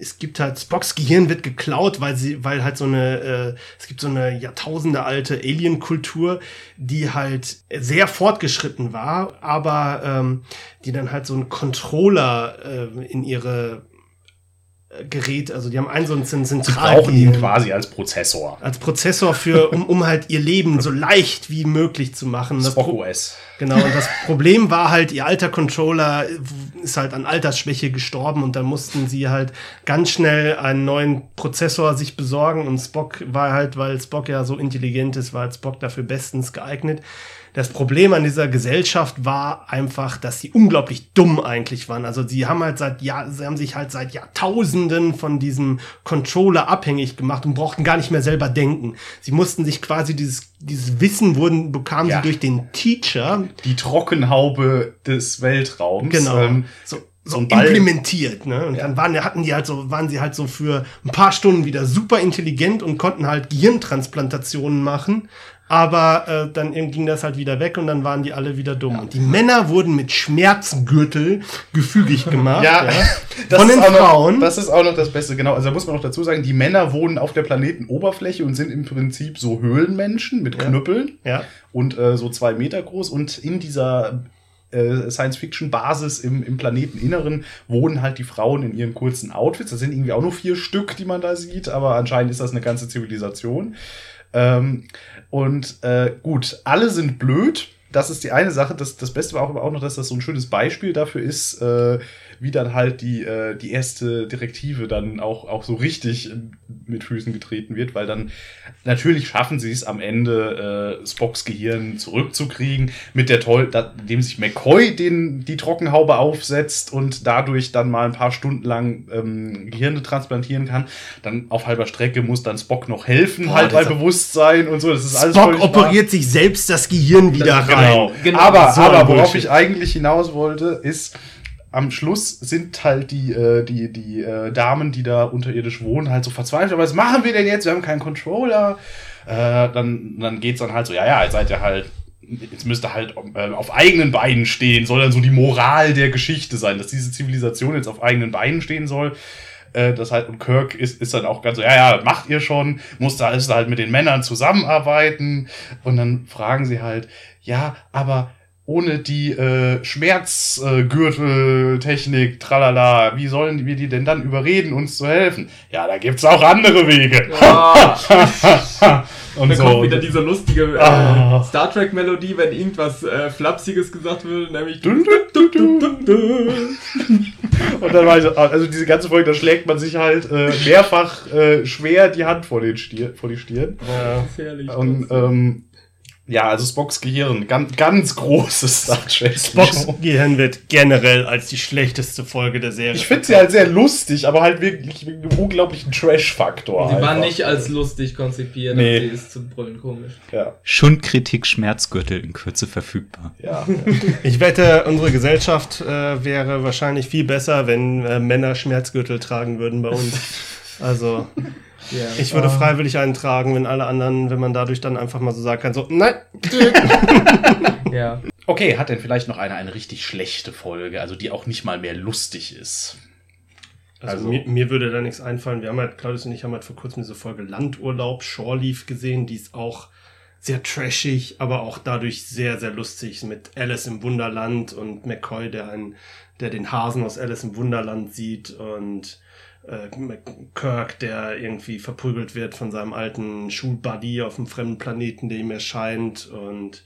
es gibt halt, Spocks Gehirn wird geklaut, weil sie, weil halt so eine, äh, es gibt so eine Jahrtausende alte Alien-Kultur, die halt sehr fortgeschritten war, aber ähm, die dann halt so einen Controller äh, in ihre Gerät, also die haben einen so einen zentralen. Sie brauchen ihn quasi als Prozessor. Als Prozessor für, um, um halt ihr Leben so leicht wie möglich zu machen. Spock OS. Genau, und das Problem war halt, ihr alter Controller ist halt an Altersschwäche gestorben und dann mussten sie halt ganz schnell einen neuen Prozessor sich besorgen und Spock war halt, weil Spock ja so intelligent ist, war halt Spock dafür bestens geeignet. Das Problem an dieser Gesellschaft war einfach, dass sie unglaublich dumm eigentlich waren. Also sie haben halt seit Jahr, sie haben sich halt seit Jahrtausenden von diesem Controller abhängig gemacht und brauchten gar nicht mehr selber denken. Sie mussten sich quasi dieses, dieses Wissen wurden, bekamen ja. sie durch den Teacher. Die Trockenhaube des Weltraums. Genau. Ähm, so so implementiert, ne? Und ja. dann waren, hatten die halt so, waren sie halt so für ein paar Stunden wieder super intelligent und konnten halt Gehirntransplantationen machen. Aber äh, dann ging das halt wieder weg und dann waren die alle wieder dumm. Ja. Und die Männer wurden mit Schmerzgürtel gefügig gemacht. ja, ja. von den Frauen. Noch, das ist auch noch das Beste, genau. Also da muss man noch dazu sagen, die Männer wohnen auf der Planetenoberfläche und sind im Prinzip so Höhlenmenschen mit Knüppeln ja. und äh, so zwei Meter groß. Und in dieser äh, Science-Fiction-Basis im, im Planeteninneren wohnen halt die Frauen in ihren kurzen Outfits. Das sind irgendwie auch nur vier Stück, die man da sieht, aber anscheinend ist das eine ganze Zivilisation. Ähm, und äh, gut, alle sind blöd. Das ist die eine Sache. Das, das Beste war auch, aber auch noch, dass das so ein schönes Beispiel dafür ist, äh, wie dann halt die, äh, die erste Direktive dann auch, auch so richtig mit Füßen getreten wird, weil dann natürlich schaffen sie es am Ende, äh, Spocks Gehirn zurückzukriegen, mit der toll, da, indem sich McCoy den, die Trockenhaube aufsetzt und dadurch dann mal ein paar Stunden lang ähm, Gehirne transplantieren kann. Dann auf halber Strecke muss dann Spock noch helfen, Boah, halt bei Bewusstsein und so. Das ist alles Spock operiert sich selbst das Gehirn wieder das, rein. Genau. genau. Aber, so aber worauf ich eigentlich hinaus wollte, ist, am Schluss sind halt die, äh, die, die äh, Damen, die da unterirdisch wohnen, halt so verzweifelt. Aber was machen wir denn jetzt? Wir haben keinen Controller. Äh, dann, dann geht's dann halt so, ja, ja, jetzt seid ihr halt, jetzt müsst ihr halt äh, auf eigenen Beinen stehen. Soll dann so die Moral der Geschichte sein, dass diese Zivilisation jetzt auf eigenen Beinen stehen soll. Äh, das halt, und Kirk ist, ist dann auch ganz so, ja, ja, macht ihr schon, muss da halt mit den Männern zusammenarbeiten. Und dann fragen sie halt, ja, aber ohne die äh, Schmerzgürteltechnik, tralala, wie sollen wir die denn dann überreden, uns zu helfen? Ja, da gibt's auch andere Wege. Ja. und Da so. kommt wieder diese lustige äh, Ah. Star Trek Melodie, wenn irgendwas äh, Flapsiges gesagt wird, nämlich Dun, dun, dun. Und dann war ich so, also diese ganze Folge, da schlägt man sich halt äh, mehrfach äh, schwer die Hand vor, den Stier, vor die Stirn. Ja. Gefährlich. Und ähm, ja, also Spocks Gehirn, ganz, ganz großes Star Trek. Spocks Gehirn wird generell als die schlechteste Folge der Serie. Ich finde sie halt sehr lustig, aber halt wirklich wegen einem unglaublichen Trash-Faktor. Sie war nicht als lustig konzipiert, Nee. aber sie ist zum Brüllen komisch. Ja, Schundkritik Schmerzgürtel in Kürze verfügbar. ja. Ich wette, unsere Gesellschaft äh, wäre wahrscheinlich viel besser, wenn äh, Männer Schmerzgürtel tragen würden bei uns. Also, Ja. ich würde freiwillig einen tragen, wenn alle anderen, wenn man dadurch dann einfach mal so sagen kann, so, nein, ja. Okay, hat denn vielleicht noch einer eine richtig schlechte Folge, also die auch nicht mal mehr lustig ist? Also, Also- mir, mir würde da nichts einfallen. Wir haben halt, Claudius und ich haben halt vor kurzem diese Folge Landurlaub, Shore Leave gesehen, die ist auch sehr trashig, aber auch dadurch sehr, sehr lustig mit Alice im Wunderland und McCoy, der einen, der den Hasen aus Alice im Wunderland sieht und äh, Kirk, der irgendwie verprügelt wird von seinem alten Schulbuddy auf einem fremden Planeten, der ihm erscheint und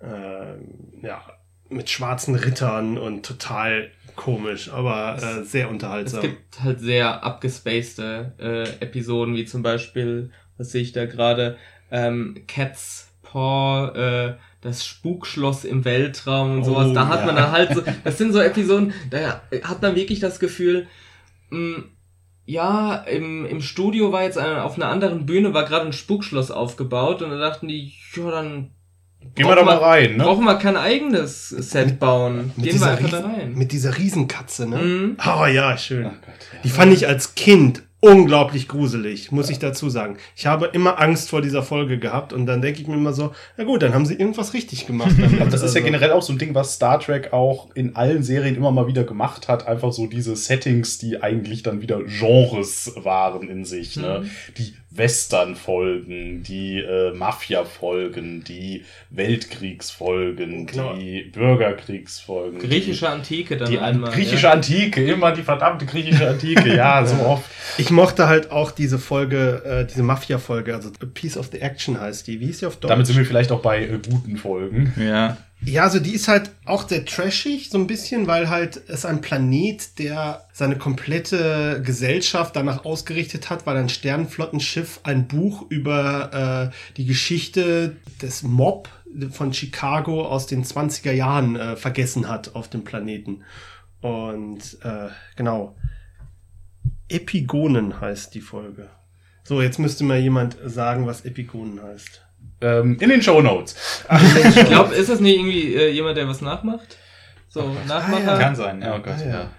äh, ja, mit schwarzen Rittern und total komisch, aber äh, sehr Es unterhaltsam. gibt halt sehr abgespacede äh, Episoden, wie zum Beispiel, was sehe ich da gerade, ähm, Cat's Paw, äh, das Spukschloss im Weltraum und sowas. Oh, da hat ja. man dann halt so, das sind so Episoden, da hat man wirklich das Gefühl, mh, ja, im, im Studio war jetzt ein, auf einer anderen Bühne, war gerade ein Spukschloss aufgebaut und da dachten die, ja, dann Gehen wir da mal rein, ne? brauchen wir kein eigenes Set bauen. mit Gehen wir dieser, einfach da rein. mit dieser Riesenkatze, ne? Mhm. Oh ja, schön. Ach Gott, ja. Die fand ich als Kind unglaublich gruselig, muss ich dazu sagen. Ich habe immer Angst vor dieser Folge gehabt und dann denke ich mir immer so, na gut, dann haben sie irgendwas richtig gemacht. Damit. Aber das ist ja Also, generell auch so ein Ding, was Star Trek auch in allen Serien immer mal wieder gemacht hat. Einfach so diese Settings, die eigentlich dann wieder Genres waren in sich. Ne? Mhm. Die Western-Folgen, die äh, Mafia-Folgen, die Weltkriegsfolgen, Genau. die Bürgerkriegsfolgen. Griechische Antike dann die, einmal. griechische ja. Antike, immer die verdammte griechische Antike. Ja, so oft. Ich mochte halt auch diese Folge, äh, diese Mafia-Folge, also A Piece of the Action heißt die. Wie hieß die auf Deutsch? Damit sind wir vielleicht auch bei äh, guten Folgen. Ja. Ja, also die ist halt auch sehr trashig, so ein bisschen, weil halt es ein Planet, der seine komplette Gesellschaft danach ausgerichtet hat, weil ein Sternenflottenschiff ein Buch über äh, die Geschichte des Mob von Chicago aus den 20er Jahren äh, vergessen hat auf dem Planeten. Und äh, genau. Epigonen heißt die Folge. So, jetzt müsste mal jemand sagen, was Epigonen heißt. Ähm, in den Show Notes. Ich glaube, ist das nicht irgendwie äh, jemand, der was nachmacht? So, Nachmacher? ja. Kann sein, ja. Oh Gott, Ah, ja.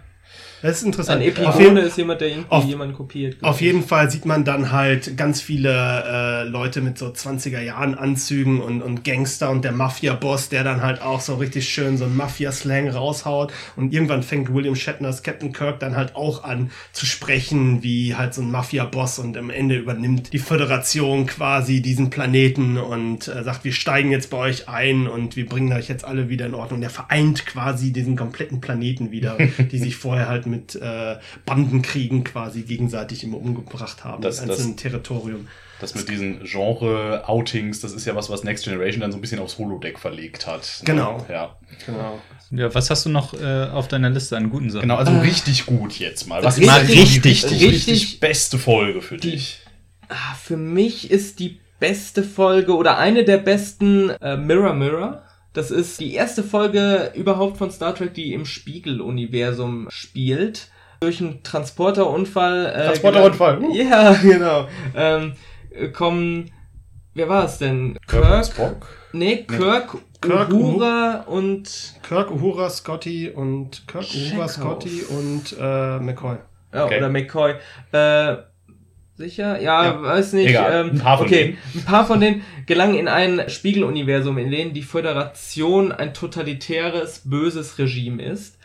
Das ist Ein interessant. Auf jeden- Epigone ist jemand, der irgendwie auf- jemanden kopiert. Auf jeden Fall sieht man dann halt ganz viele äh, Leute mit so 20er Jahren Anzügen und, und Gangster und der Mafia-Boss, der dann halt auch so richtig schön so ein Mafia-Slang raushaut. Und irgendwann fängt William Shatners Captain Kirk dann halt auch an zu sprechen wie halt so ein Mafia-Boss und am Ende übernimmt die Föderation quasi diesen Planeten und äh, sagt, wir steigen jetzt bei euch ein und wir bringen euch jetzt alle wieder in Ordnung. Der vereint quasi diesen kompletten Planeten wieder, die sich vorher halt mit äh, Bandenkriegen quasi gegenseitig immer umgebracht haben, Das- das- einzelnen Territorium. Das mit diesen Genre-Outings, das ist ja was, was Next Generation dann so ein bisschen aufs Holodeck verlegt hat. Genau. Ja. Genau. Ja, was hast du noch äh, auf deiner Liste an guten Sachen? Genau, also Ah. richtig gut jetzt mal. Was richtig, richtig, richtig, richtig- beste Folge für Die- dich? Ah, für mich ist die beste Folge oder eine der besten äh, Mirror Mirror. Das ist die erste Folge überhaupt von Star Trek, die im Spiegeluniversum spielt. Durch einen Transporterunfall. Äh, Transporterunfall, gelangt- uh. Ja, genau. Ähm, äh, kommen. Wer war es denn? Kirk? Spock? Nee, Kirk, Kirk, Uhura und. Kirk, Uhura, Scotty und Kirk, Uhura. Scotty und äh, McCoy. Ja, Okay. oder McCoy. Äh, sicher? Ja, Ja. weiß nicht. Egal. Ähm, Ein paar von okay, ein paar von denen gelangen in ein Spiegeluniversum, in dem die Föderation ein totalitäres, böses Regime ist.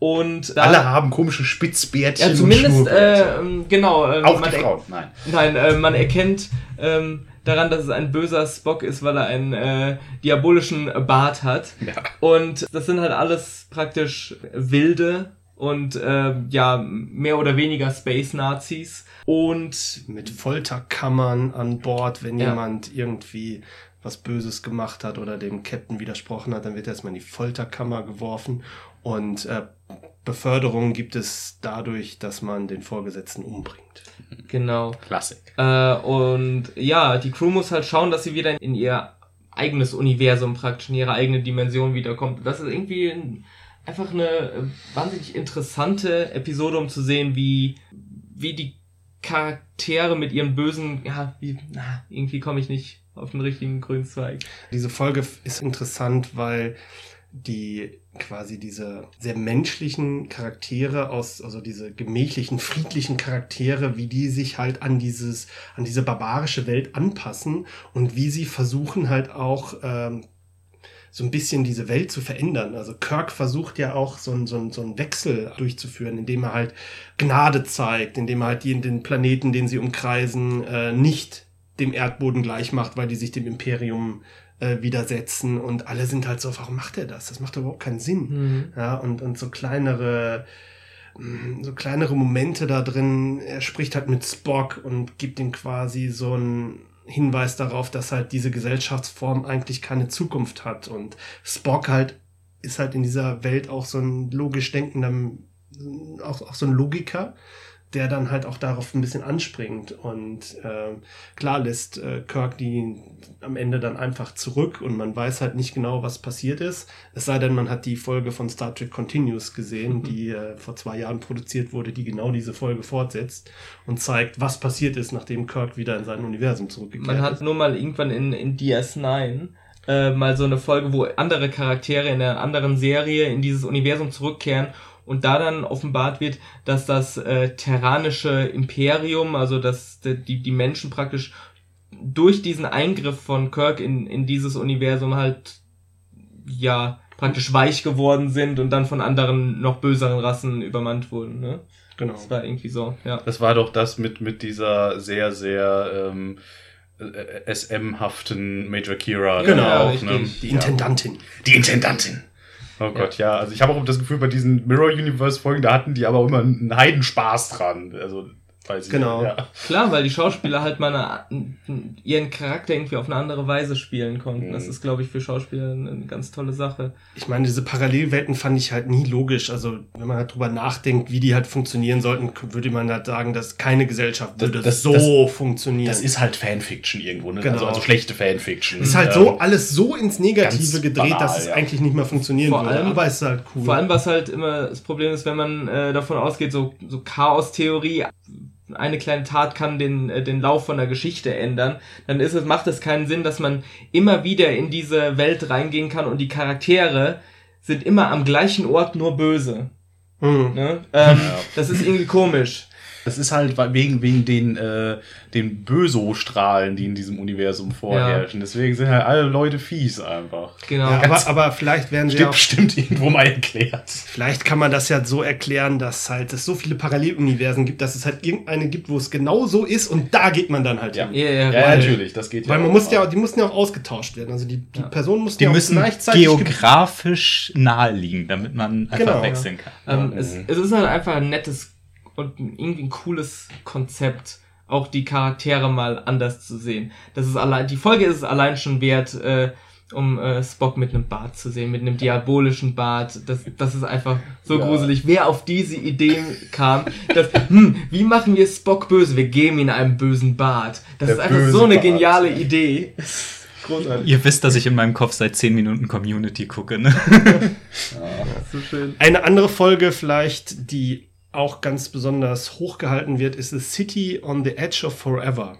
Und da, Alle haben komische Spitzbärtchen ja, zumindest, äh, ähm, genau. ähm, Auch die Frauen, nein. Nein, äh, man erkennt, ähm, daran, dass es ein böser Spock ist, weil er einen äh, diabolischen Bart hat. Ja. Und das sind halt alles praktisch wilde und äh, ja, mehr oder weniger Space-Nazis. Und Mit Folterkammern an Bord, wenn Ja. jemand irgendwie was Böses gemacht hat oder dem Captain widersprochen hat, dann wird er erstmal in die Folterkammer geworfen. Und äh, Beförderung gibt es dadurch, dass man den Vorgesetzten umbringt. genau. Klassik. Äh, und ja, die Crew muss halt schauen, dass sie wieder in ihr eigenes Universum praktisch, in ihre eigene Dimension wiederkommt. Das ist irgendwie ein, einfach eine äh, wahnsinnig interessante Episode, um zu sehen, wie, wie die Charaktere mit ihren bösen, ja, wie, na, irgendwie komme ich nicht auf den richtigen grünen Zweig. Diese Folge ist interessant, weil die quasi diese sehr menschlichen Charaktere aus, also diese gemächlichen, friedlichen Charaktere, wie die sich halt an dieses, an diese barbarische Welt anpassen und wie sie versuchen halt auch ähm, so ein bisschen diese Welt zu verändern. Also Kirk versucht ja auch so einen so einen- so einen Wechsel durchzuführen, indem er halt Gnade zeigt, indem er halt die, den Planeten, den sie umkreisen, äh, nicht dem Erdboden gleich macht, weil die sich dem Imperium äh, widersetzen und alle sind halt so, warum macht er das? Das macht überhaupt keinen Sinn. Mhm. Ja, und, und so kleinere, mh, so kleinere Momente da drin. Er spricht halt mit Spock und gibt ihm quasi so einen Hinweis darauf, dass halt diese Gesellschaftsform eigentlich keine Zukunft hat. Und Spock halt ist halt in dieser Welt auch so ein logisch denkender, auch, auch so ein Logiker, der dann halt auch darauf ein bisschen anspringt. Und ähm, klar lässt äh, Kirk die am Ende dann einfach zurück und man weiß halt nicht genau, was passiert ist. Es sei denn, man hat die Folge von Star Trek Continuous gesehen, die äh, vor zwei Jahren produziert wurde, die genau diese Folge fortsetzt und zeigt, was passiert ist, nachdem Kirk wieder in sein Universum zurückgekehrt Man hat ist. nur mal irgendwann in, in DS9 äh, mal so eine Folge, wo andere Charaktere in einer anderen Serie in dieses Universum zurückkehren und da dann offenbart wird, dass das äh, terranische Imperium, also dass die, die Menschen praktisch durch diesen Eingriff von Kirk in, in dieses Universum halt ja praktisch weich geworden sind und dann von anderen noch böseren Rassen übermannt wurden. Ne? Genau. Das war irgendwie so, ja. Das war doch das mit, mit dieser sehr, sehr ähm, äh, SM-haften Major Kira. Genau, auch, ne? Die Intendantin. Die Intendantin. Oh Gott, ja. Also ich habe auch das Gefühl, bei diesen Mirror Universe Folgen, da hatten die aber immer einen Heidenspaß dran. Also, weiß ich Genau. nicht. Ja. Klar, weil die Schauspieler halt mal eine, ihren Charakter irgendwie auf eine andere Weise spielen konnten. Mhm. Das ist, glaube ich, für Schauspieler eine, ganz tolle Sache. Ich meine, diese Parallelwelten fand ich halt nie logisch. Also, wenn man halt drüber nachdenkt, wie die halt funktionieren sollten, würde man halt sagen, dass keine Gesellschaft Das- würde das- so funktionieren. Das ist halt Fanfiction irgendwo, ne? Genau. Also, also schlechte Fanfiction. ist halt Ähm, so alles so ins Negative ganz gedreht, banal, dass es ja. eigentlich nicht mehr funktionieren Vor würde. allem- Aber es ist halt cool. Vor allem, was halt immer das Problem ist, wenn man äh, davon ausgeht, so, so Chaos-Theorie, eine kleine Tat kann den, äh, den Lauf von der Geschichte ändern, dann ist es, macht es keinen Sinn, dass man immer wieder in diese Welt reingehen kann und die Charaktere sind immer am gleichen Ort nur böse. Hm. Ne? Ähm, Ja. Das ist irgendwie komisch. Das ist halt wegen, wegen den, äh, den Böso-Strahlen, die in diesem Universum vorherrschen. Deswegen sind halt alle Leute fies einfach. Genau. Ja, aber, aber vielleicht werden sie Stimmt, auch, irgendwo mal erklärt. vielleicht kann man das ja so erklären, dass halt es so viele Paralleluniversen gibt, dass es halt irgendeine gibt, wo es genau so ist und da geht man dann halt Ja, hin. Ja, ja, ja, weil- natürlich, das geht Weil ja. man auch. muss ja, die mussten ja auch ausgetauscht werden. Also die, die Ja. Personen mussten Die ja auch müssen gleichzeitig ge- geografisch nahe liegen, damit man einfach Genau. wechseln kann. Ähm, Mhm. es, es ist halt einfach ein nettes und ein- irgendwie ein cooles Konzept, auch die Charaktere mal anders zu sehen. Das ist allein, die Folge ist es allein schon wert, äh, um äh, Spock mit einem Bart zu sehen, mit einem diabolischen Bart. Das, das ist einfach so Ja. gruselig. Wer auf diese Idee kam, dass, hm, wie machen wir Spock böse? Wir geben ihm einen bösen Bart. Das Der ist einfach so eine Bart. geniale Idee. Großartig. Ihr wisst, dass ich in meinem Kopf seit 10 Minuten Community gucke, ne? So schön. Eine andere Folge vielleicht, die auch ganz besonders hochgehalten wird, ist The City on the Edge of Forever.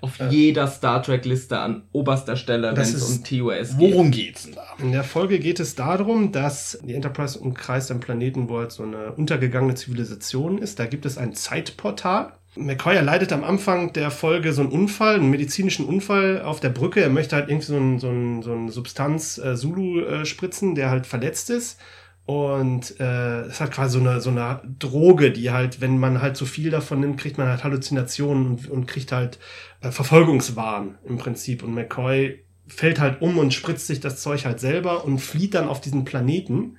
Auf jeder Star Trek-Liste an oberster Stelle, wenn Das es ist- um TOS geht. Worum geht's denn da? In der Folge geht es darum, dass die Enterprise umkreist einen Planeten, wo halt so eine untergegangene Zivilisation ist. Da gibt es ein Zeitportal. McCoy erleidet am Anfang der Folge so einen Unfall, einen medizinischen Unfall auf der Brücke. Er möchte halt irgendwie so, ein, so, ein, so eine Substanz äh, Zulu äh, spritzen, der halt verletzt ist. Und äh, es hat quasi so eine, so eine Droge, die halt, wenn man halt zu viel davon nimmt, kriegt man halt Halluzinationen und, und kriegt halt äh, Verfolgungswahn im Prinzip. Und McCoy fällt halt um und spritzt sich das Zeug halt selber und flieht dann auf diesen Planeten.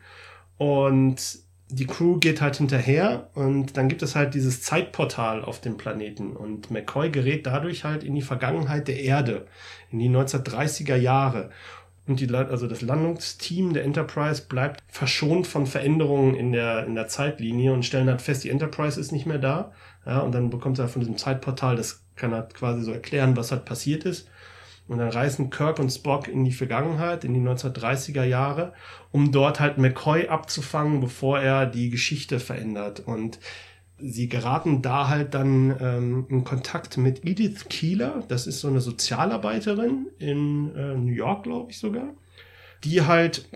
Und die Crew geht halt hinterher und dann gibt es halt dieses Zeitportal auf dem Planeten und McCoy gerät dadurch halt in die Vergangenheit der Erde, in die 1930er Jahre. Und die, also das Landungsteam der Enterprise bleibt verschont von Veränderungen in der, in der Zeitlinie und stellen halt fest, die Enterprise ist nicht mehr da. Ja, und dann bekommt er von diesem Zeitportal, das kann halt quasi so erklären, was halt passiert ist. Und dann reisen Kirk und Spock in die Vergangenheit, in die 1930er Jahre, um dort halt McCoy abzufangen, bevor er die Geschichte verändert. Und sie geraten da halt dann ähm, in Kontakt mit Edith Keeler. Das ist so eine Sozialarbeiterin in äh, New York, glaube ich sogar, die halt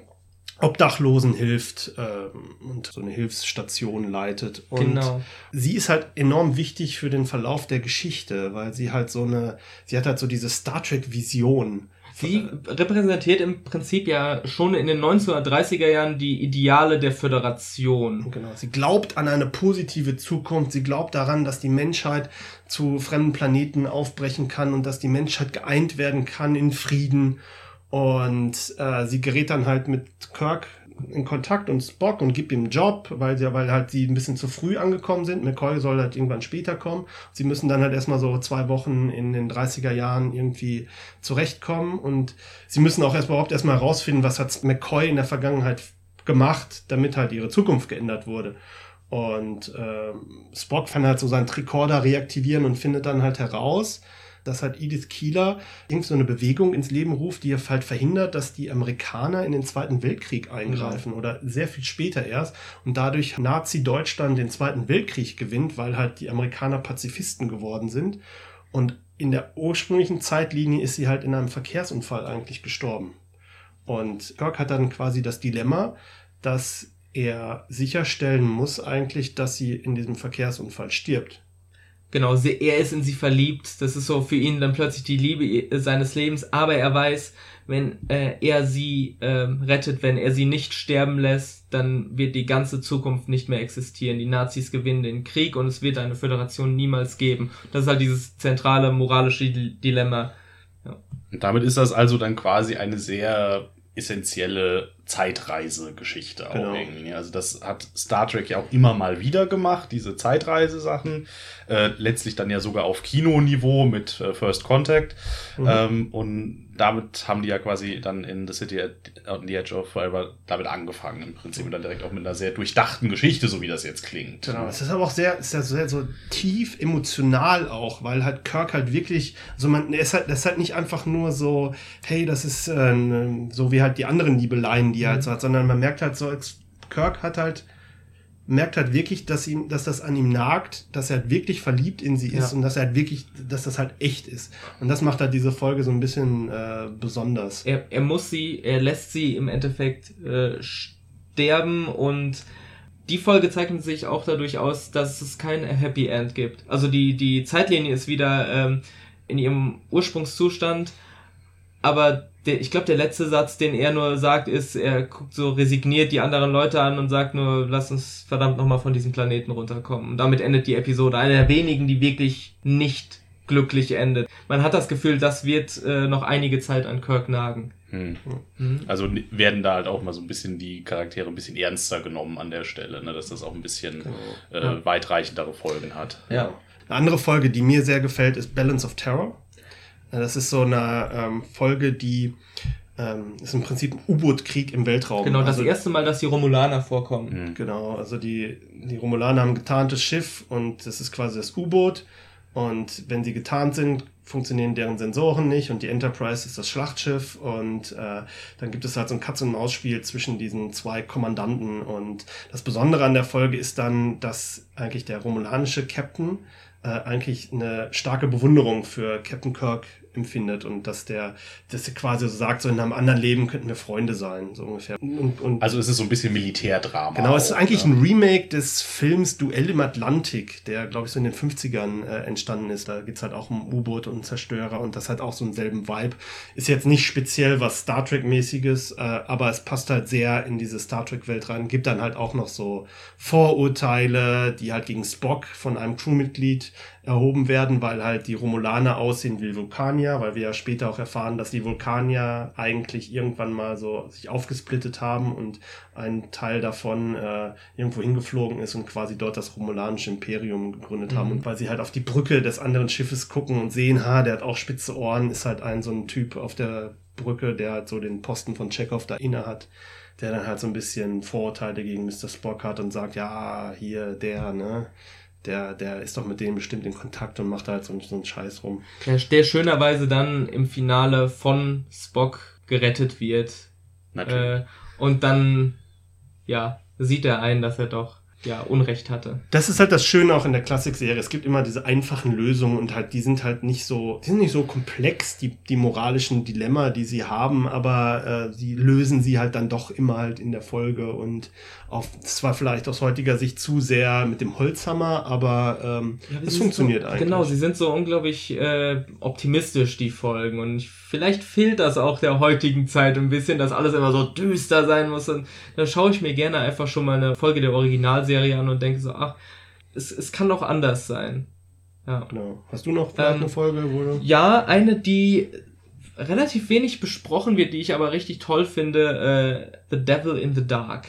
Obdachlosen hilft ähm, und so eine Hilfsstation leitet. Und Genau. sie ist halt enorm wichtig für den Verlauf der Geschichte, weil sie halt so eine, sie hat halt so diese Star Trek-Vision. Sie repräsentiert im Prinzip ja schon in den 1930er Jahren die Ideale der Föderation. Genau. Sie glaubt an eine positive Zukunft. Sie glaubt daran, dass die Menschheit zu fremden Planeten aufbrechen kann und dass die Menschheit geeint werden kann in Frieden. Und äh, sie gerät dann halt mit Kirk in Kontakt und Spock und gibt ihm einen Job, weil sie, weil halt sie ein bisschen zu früh angekommen sind. McCoy soll halt irgendwann später kommen. Sie müssen dann halt erstmal so zwei Wochen in den 30er Jahren irgendwie zurechtkommen und sie müssen auch erst überhaupt erstmal herausfinden, was hat McCoy in der Vergangenheit gemacht, damit halt ihre Zukunft geändert wurde. Und ähm, Spock kann halt so seinen Tricorder reaktivieren und findet dann halt heraus, dass halt Edith Keeler irgend so eine Bewegung ins Leben ruft, die halt verhindert, dass die Amerikaner in den Zweiten Weltkrieg eingreifen oder sehr viel später erst und dadurch Nazi-Deutschland den Zweiten Weltkrieg gewinnt, weil halt die Amerikaner Pazifisten geworden sind. Und in der ursprünglichen Zeitlinie ist sie halt in einem Verkehrsunfall eigentlich gestorben. Und Kirk hat dann quasi das Dilemma, dass er sicherstellen muss eigentlich, dass sie in diesem Verkehrsunfall stirbt. Genau, sie, er ist in sie verliebt. Das ist so für ihn dann plötzlich die Liebe seines Lebens. Aber er weiß, wenn äh, er sie ähm, rettet, wenn er sie nicht sterben lässt, dann wird die ganze Zukunft nicht mehr existieren. Die Nazis gewinnen den Krieg und es wird eine Föderation niemals geben. Das ist halt dieses zentrale moralische Di- Dilemma. Und damit ist das also dann quasi eine sehr essentielle Zeitreisegeschichte auch Genau. irgendwie. Also das hat Star Trek ja auch immer mal wieder gemacht, diese Zeitreisesachen. Äh, letztlich dann ja sogar auf Kinoniveau mit äh, First Contact. Mhm. Ähm, und damit haben die ja quasi dann in The City on the Edge of Forever damit angefangen im Prinzip und dann direkt auch mit einer sehr durchdachten Geschichte, so wie das jetzt klingt. Genau, es ist aber auch sehr, ist ja sehr so tief emotional auch, weil halt Kirk halt wirklich, also man, er ist halt, das ist halt nicht einfach nur so, hey, das ist äh, so wie halt die anderen Liebeleien, die er halt so hat, sondern man merkt halt so, als Kirk hat halt, merkt halt wirklich, dass ihm, dass das an ihm nagt, dass er halt wirklich verliebt in sie ist Ja. und dass er halt wirklich, dass das halt echt ist. Und das macht halt diese Folge so ein bisschen äh, besonders. Er, er muss sie, er lässt sie im Endeffekt äh, sterben und die Folge zeichnet sich auch dadurch aus, dass es kein Happy End gibt. Also die, die Zeitlinie ist wieder ähm, in ihrem Ursprungszustand, aber der, ich glaube, der letzte Satz, den er nur sagt, ist, er guckt so resigniert die anderen Leute an und sagt nur, lass uns verdammt nochmal von diesem Planeten runterkommen. Und damit endet die Episode. Eine der wenigen, die wirklich nicht glücklich endet. Man hat das Gefühl, das wird äh, noch einige Zeit an Kirk nagen. Hm. Mhm. Also werden da halt auch mal so ein bisschen die Charaktere ein bisschen ernster genommen an der Stelle, ne? dass das auch ein bisschen äh, Ja. weitreichendere Folgen hat. Ja. Eine andere Folge, die mir sehr gefällt, ist Balance of Terror. Äh, Das ist so eine ähm, Folge, die ähm, ist im Prinzip ein U-Boot-Krieg im Weltraum. Genau, das also, erste Mal, dass die Romulaner vorkommen. Hm. Genau, also die, die Romulaner haben ein getarntes Schiff und das ist quasi das U-Boot. Und wenn sie getarnt sind, funktionieren deren Sensoren nicht und die Enterprise ist das Schlachtschiff und äh, dann gibt es halt so ein Katz-und-Maus-Spiel zwischen diesen zwei Kommandanten und das Besondere an der Folge ist dann, dass eigentlich der romulanische Captain äh, eigentlich eine starke Bewunderung für Captain Kirk empfindet und dass der, dass er quasi so sagt, so in einem anderen Leben könnten wir Freunde sein, so ungefähr. Und, und Also es ist so ein bisschen Militärdrama. Genau, es ist eigentlich ne? ein Remake des Films Duell im Atlantik, der, glaube ich, so in den 50ern äh, entstanden ist. Da geht's halt auch um U-Boot und Zerstörer und das hat auch so einen selben Vibe. Ist jetzt nicht speziell was Star Trek-mäßiges, äh, aber es passt halt sehr in diese Star Trek-Welt rein. Gibt dann halt auch noch so Vorurteile, die halt gegen Spock von einem Crewmitglied erhoben werden, weil halt die Romulaner aussehen wie Vulkanier, weil wir ja später auch erfahren, dass die Vulkanier eigentlich irgendwann mal so sich aufgesplittet haben und ein Teil davon äh, irgendwo hingeflogen ist und quasi dort das romulanische Imperium gegründet haben. Mhm. Und weil sie halt auf die Brücke des anderen Schiffes gucken und sehen, ha, der hat auch spitze Ohren, ist halt ein so ein Typ auf der Brücke, der halt so den Posten von Chekhov da inne hat der dann halt so ein bisschen Vorurteile gegen Mr. Spock hat und sagt, ja, hier, der, ne, der, der ist doch mit dem bestimmt in Kontakt und macht da halt so, so einen Scheiß rum. Der, der schönerweise dann im Finale von Spock gerettet wird. Natürlich. Äh, und dann, ja, sieht er ein, dass er doch, ja, Unrecht hatte. Das ist halt das Schöne auch in der Klassikserie. Es gibt immer diese einfachen Lösungen und halt, die sind halt nicht so, die sind nicht so komplex, die, die moralischen Dilemma, die sie haben, aber äh, sie lösen sie halt dann doch immer halt in der Folge und auf, zwar vielleicht aus heutiger Sicht zu sehr mit dem Holzhammer, aber ähm, Ja, es funktioniert so, eigentlich. Genau, sie sind so unglaublich äh, optimistisch, die Folgen. Und ich, vielleicht fehlt das auch der heutigen Zeit ein bisschen, dass alles immer so düster sein muss. Und dann schaue ich mir gerne einfach schon mal eine Folge der Originalserie an und denke so, ach, es, es kann doch anders sein. Ja. Genau. Hast du noch vielleicht Ähm, eine Folge, wo du Ja, eine, die relativ wenig besprochen wird, die ich aber richtig toll finde, äh, The Devil in the Dark.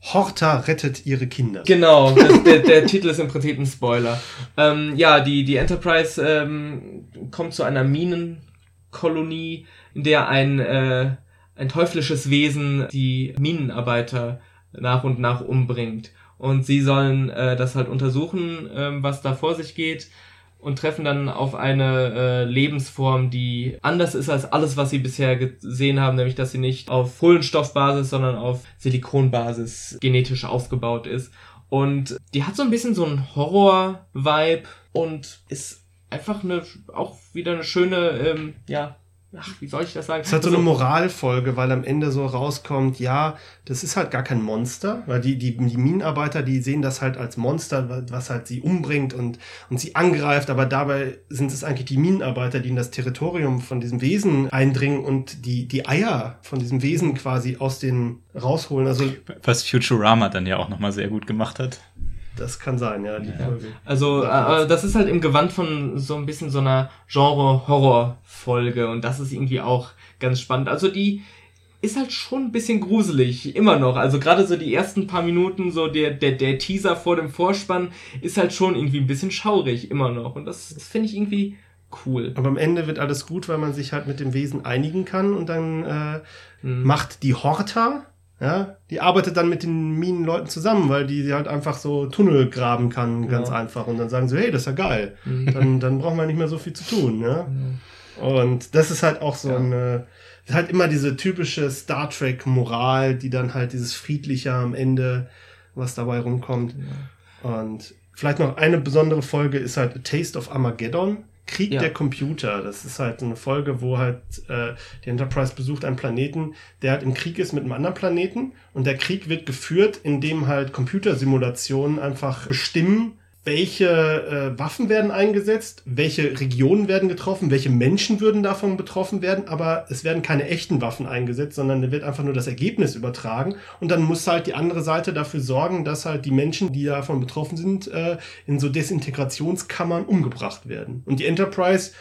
Horta rettet ihre Kinder. Genau, das, der, der Titel ist im Prinzip ein Spoiler. Ähm, ja, die, die Enterprise ähm, kommt zu einer Minenkolonie, in der ein, äh, ein teuflisches Wesen die Minenarbeiter nach und nach umbringt. Und sie sollen äh, das halt untersuchen, ähm, was da vor sich geht und treffen dann auf eine äh, Lebensform, die anders ist als alles, was sie bisher gesehen haben, nämlich dass sie nicht auf Kohlenstoffbasis, sondern auf Silikonbasis genetisch aufgebaut ist. Und die hat so ein bisschen so einen Horror-Vibe und ist einfach eine, auch wieder eine schöne, ähm, ja, ach, wie soll ich das sagen? Es hat so Also- eine Moralfolge, weil am Ende so rauskommt, ja, das ist halt gar kein Monster, weil die, die, die Minenarbeiter, die sehen das halt als Monster, was halt sie umbringt und, und sie angreift, aber dabei sind es eigentlich die Minenarbeiter, die in das Territorium von diesem Wesen eindringen und die, die Eier von diesem Wesen quasi aus den rausholen. Also Was Futurama dann ja auch nochmal sehr gut gemacht hat. Das kann sein, ja, die Folge. Also, äh, das ist halt im Gewand von so ein bisschen so einer Genre-Horror-Folge und das ist irgendwie auch ganz spannend. Also die ist halt schon ein bisschen gruselig, immer noch. Also gerade so die ersten paar Minuten, so der, der, der Teaser vor dem Vorspann ist halt schon irgendwie ein bisschen schaurig, immer noch. Und das, das finde ich irgendwie cool. Aber am Ende wird alles gut, weil man sich halt mit dem Wesen einigen kann und dann äh, Mhm. macht die Horta, ja, die arbeitet dann mit den Minenleuten zusammen, weil die halt einfach so Tunnel graben kann, ganz Ja. einfach. Und dann sagen sie, hey, das ist ja geil. Mhm. Dann, dann brauchen wir nicht mehr so viel zu tun, ja. Und das ist halt auch so Ja. eine, halt immer diese typische Star Trek Moral, die dann halt dieses friedliche am Ende, was dabei rumkommt. Und vielleicht noch eine besondere Folge ist halt A Taste of Armageddon. Krieg Ja. der Computer. Das ist halt eine Folge, wo halt äh, die Enterprise besucht einen Planeten, der halt im Krieg ist mit einem anderen Planeten. Und der Krieg wird geführt, indem halt Computersimulationen einfach bestimmen, welche äh, Waffen werden eingesetzt, welche Regionen werden getroffen, welche Menschen würden davon betroffen werden, aber es werden keine echten Waffen eingesetzt, sondern da wird einfach nur das Ergebnis übertragen. Und dann muss halt die andere Seite dafür sorgen, dass halt die Menschen, die davon betroffen sind, äh, in so Desintegrationskammern umgebracht werden. Und die Enterprise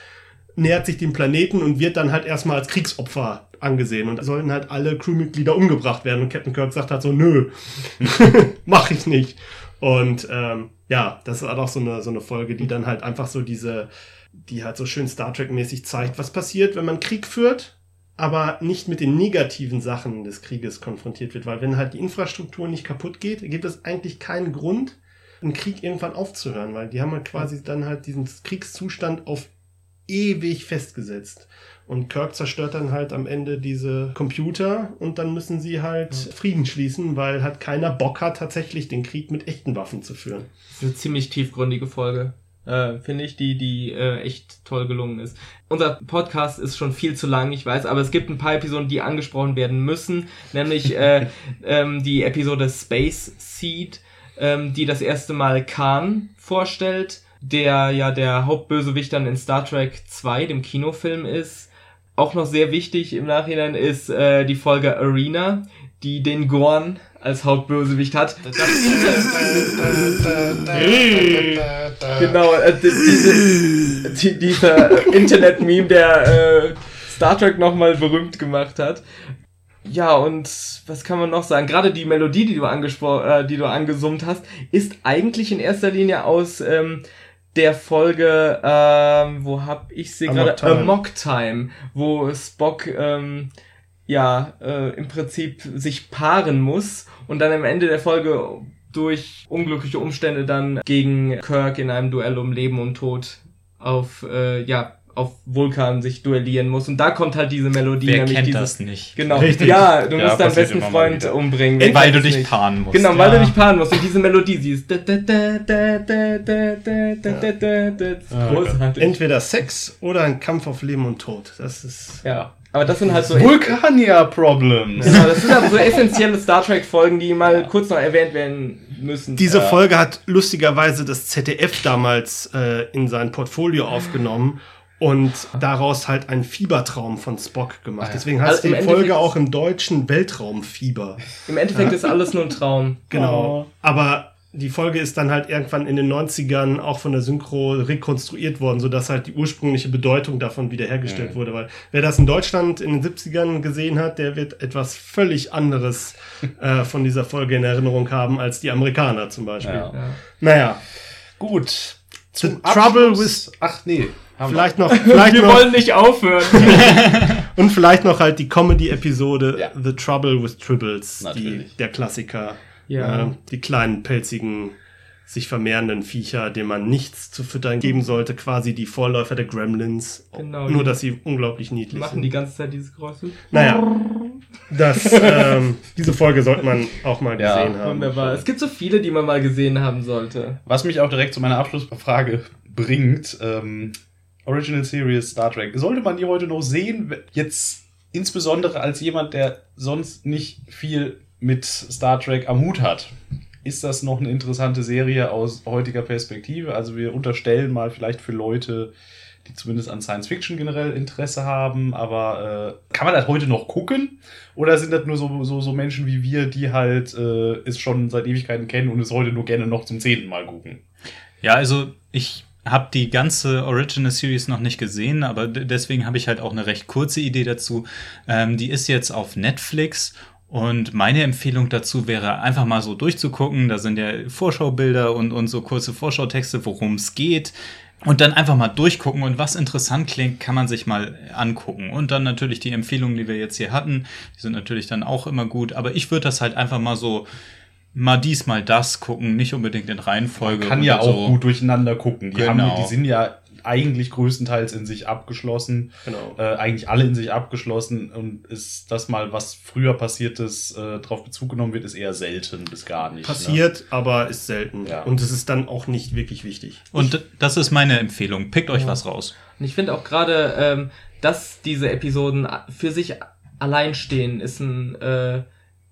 nähert sich dem Planeten und wird dann halt erstmal als Kriegsopfer angesehen. Und sollten halt alle Crewmitglieder umgebracht werden. Und Captain Kirk sagt halt so, nö, mach ich nicht. Und ähm, ja, das ist auch so eine, so eine Folge, die dann halt einfach so diese, die halt so schön Star Trek-mäßig zeigt, was passiert, wenn man Krieg führt, aber nicht mit den negativen Sachen des Krieges konfrontiert wird, weil wenn halt die Infrastruktur nicht kaputt geht, gibt es eigentlich keinen Grund, einen Krieg irgendwann aufzuhören, weil die haben halt quasi dann halt diesen Kriegszustand auf ewig festgesetzt. Und Kirk zerstört dann halt am Ende diese Computer und dann müssen sie halt Frieden schließen, weil halt keiner Bock hat, tatsächlich den Krieg mit echten Waffen zu führen. Das ist eine ziemlich tiefgründige Folge. äh, finde ich, die, die äh, echt toll gelungen ist. Unser Podcast ist schon viel zu lang, ich weiß, aber es gibt ein paar Episoden, die angesprochen werden müssen, nämlich äh, ähm, die Episode Space Seed, ähm, die das erste Mal Khan vorstellt, der ja der Hauptbösewicht dann in Star Trek 2, dem Kinofilm ist. Auch noch sehr wichtig im Nachhinein ist äh, die Folge Arena, die den Gorn als Hauptbösewicht hat. genau, äh, diese, die, dieser Internet-Meme, der äh, Star Trek nochmal berühmt gemacht hat. Ja, und was kann man noch sagen? Gerade die Melodie, die du angesprochen, äh, die du angesummt hast, ist eigentlich in erster Linie aus ähm, der Folge, ähm, wo hab ich sie gerade? Amok Time, wo Spock ähm, ja äh, im Prinzip sich paaren muss und dann am Ende der Folge durch unglückliche Umstände dann gegen Kirk in einem Duell um Leben und Tod auf äh, ja auf Vulkan sich duellieren muss. Und da kommt halt diese Melodie. Wer nämlich kennt dieses, das nicht? Genau. Richtig. Ja, du ja, musst deinen besten Freund umbringen. Weil, weil du dich nicht. paaren musst. Genau, weil du dich paaren musst. Und diese Melodie, sie ist... Entweder Sex oder ein Kampf auf Leben und Tod. Das ist... Ja. Aber das sind halt so. Vulkania-Problems. Genau, das sind halt so essentielle Star Trek-Folgen, die mal kurz noch erwähnt werden müssen. Diese Folge hat lustigerweise das ZDF damals äh, in sein Portfolio aufgenommen und daraus halt einen Fiebertraum von Spock gemacht. Ah. Deswegen heißt Also die Folge Endeffekt- auch im Deutschen Weltraumfieber. Im Endeffekt ist alles nur ein Traum. Genau. Oh. Aber die Folge ist dann halt irgendwann in den 90ern auch von der Synchro rekonstruiert worden, sodass halt die ursprüngliche Bedeutung davon wiederhergestellt Mhm. wurde. Weil wer das in Deutschland in den 70ern gesehen hat, der wird etwas völlig anderes äh, von dieser Folge in Erinnerung haben als die Amerikaner zum Beispiel. Ja. Ja. Naja, Gut. The Trouble Abschluss- Ach nee. Haben wir. vielleicht noch, vielleicht Wir noch wollen nicht aufhören. und vielleicht noch halt die Comedy-Episode Ja. The Trouble with Tribbles, die, der Klassiker. Ja. Äh, die kleinen, pelzigen, sich vermehrenden Viecher, denen man nichts zu füttern geben sollte, quasi die Vorläufer der Gremlins. Genau, Nur, die- dass sie unglaublich niedlich machen sind. die ganze Zeit dieses Geräusche. Naja, das, ähm, diese Folge sollte man auch mal Ja, gesehen haben. Wunderbar. Es gibt so viele, die man mal gesehen haben sollte. Was mich auch direkt zu meiner Abschlussfrage bringt, ähm, Original Series Star Trek. Sollte man die heute noch sehen? Jetzt insbesondere als jemand, der sonst nicht viel mit Star Trek am Hut hat. Ist das noch eine interessante Serie aus heutiger Perspektive? Also wir unterstellen mal vielleicht für Leute, die zumindest an Science Fiction generell Interesse haben, aber äh, kann man das heute noch gucken? Oder sind das nur so, so, so Menschen wie wir, die halt äh, es schon seit Ewigkeiten kennen und es heute nur gerne noch zum zehnten Mal gucken? Ja, also ich habe die ganze Original Series noch nicht gesehen, aber deswegen habe ich halt auch eine recht kurze Idee dazu. Ähm, die ist jetzt auf Netflix und meine Empfehlung dazu wäre einfach mal so durchzugucken. Da sind ja Vorschaubilder und, und so kurze Vorschautexte, worum es geht. Und dann einfach mal durchgucken und was interessant klingt, kann man sich mal angucken. Und dann natürlich die Empfehlungen, die wir jetzt hier hatten, die sind natürlich dann auch immer gut. Aber ich würde das halt einfach mal so mal dies, mal das gucken, nicht unbedingt in Reihenfolge. kann ja auch gut durcheinander gucken. Die, Genau. haben, die sind ja eigentlich größtenteils in sich abgeschlossen. Genau. Äh, eigentlich alle in sich abgeschlossen und ist das mal, was früher passiert ist, äh, drauf Bezug genommen wird, ist eher selten bis gar nicht. Ne? Passiert, aber ist selten. Ja. Und es ist dann auch nicht wirklich wichtig. Und d- das ist meine Empfehlung. Pickt euch was raus. Und ich finde auch gerade, ähm, dass diese Episoden für sich allein stehen, ist ein, äh,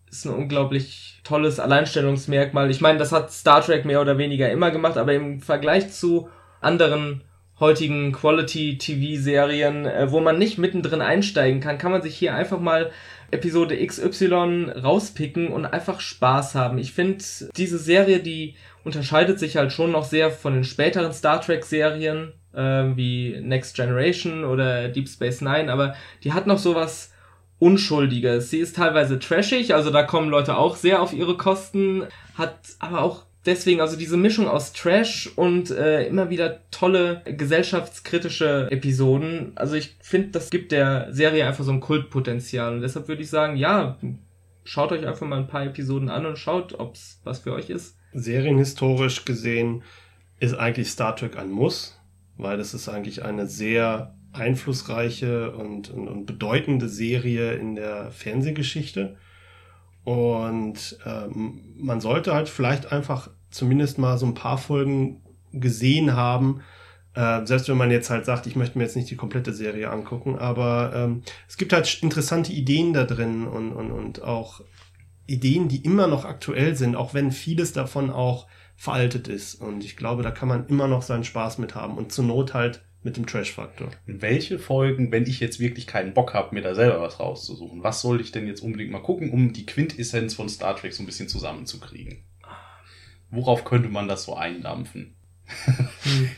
ist ein unglaublich tolles Alleinstellungsmerkmal. Ich meine, das hat Star Trek mehr oder weniger immer gemacht, aber im Vergleich zu anderen heutigen Quality-TV-Serien, äh, wo man nicht mittendrin einsteigen kann, kann man sich hier einfach mal Episode XY rauspicken und einfach Spaß haben. Ich finde, diese Serie, die unterscheidet sich halt schon noch sehr von den späteren Star Trek-Serien, ähm, wie Next Generation oder Deep Space Nine, aber die hat noch sowas Unschuldiges. Sie ist teilweise trashig, also da kommen Leute auch sehr auf ihre Kosten, hat aber auch deswegen, also diese Mischung aus Trash und äh, immer wieder tolle gesellschaftskritische Episoden. Also ich finde, das gibt der Serie einfach so ein Kultpotenzial. Und deshalb würde ich sagen, ja, schaut euch einfach mal ein paar Episoden an und schaut, ob's was für euch ist. Serienhistorisch gesehen ist eigentlich Star Trek ein Muss, weil das ist eigentlich eine sehr einflussreiche und, und, und bedeutende Serie in der Fernsehgeschichte. Und ähm, man sollte halt vielleicht einfach zumindest mal so ein paar Folgen gesehen haben. Äh, selbst wenn man jetzt halt sagt, ich möchte mir jetzt nicht die komplette Serie angucken, aber ähm, es gibt halt interessante Ideen da drin und, und, und auch Ideen, die immer noch aktuell sind, auch wenn vieles davon auch veraltet ist. Und ich glaube, da kann man immer noch seinen Spaß mit haben und zur Not halt mit dem Trash-Faktor. Welche Folgen, wenn ich jetzt wirklich keinen Bock habe, mir da selber was rauszusuchen, was soll ich denn jetzt unbedingt mal gucken, um die Quintessenz von Star Trek so ein bisschen zusammenzukriegen? Worauf könnte man das so eindampfen?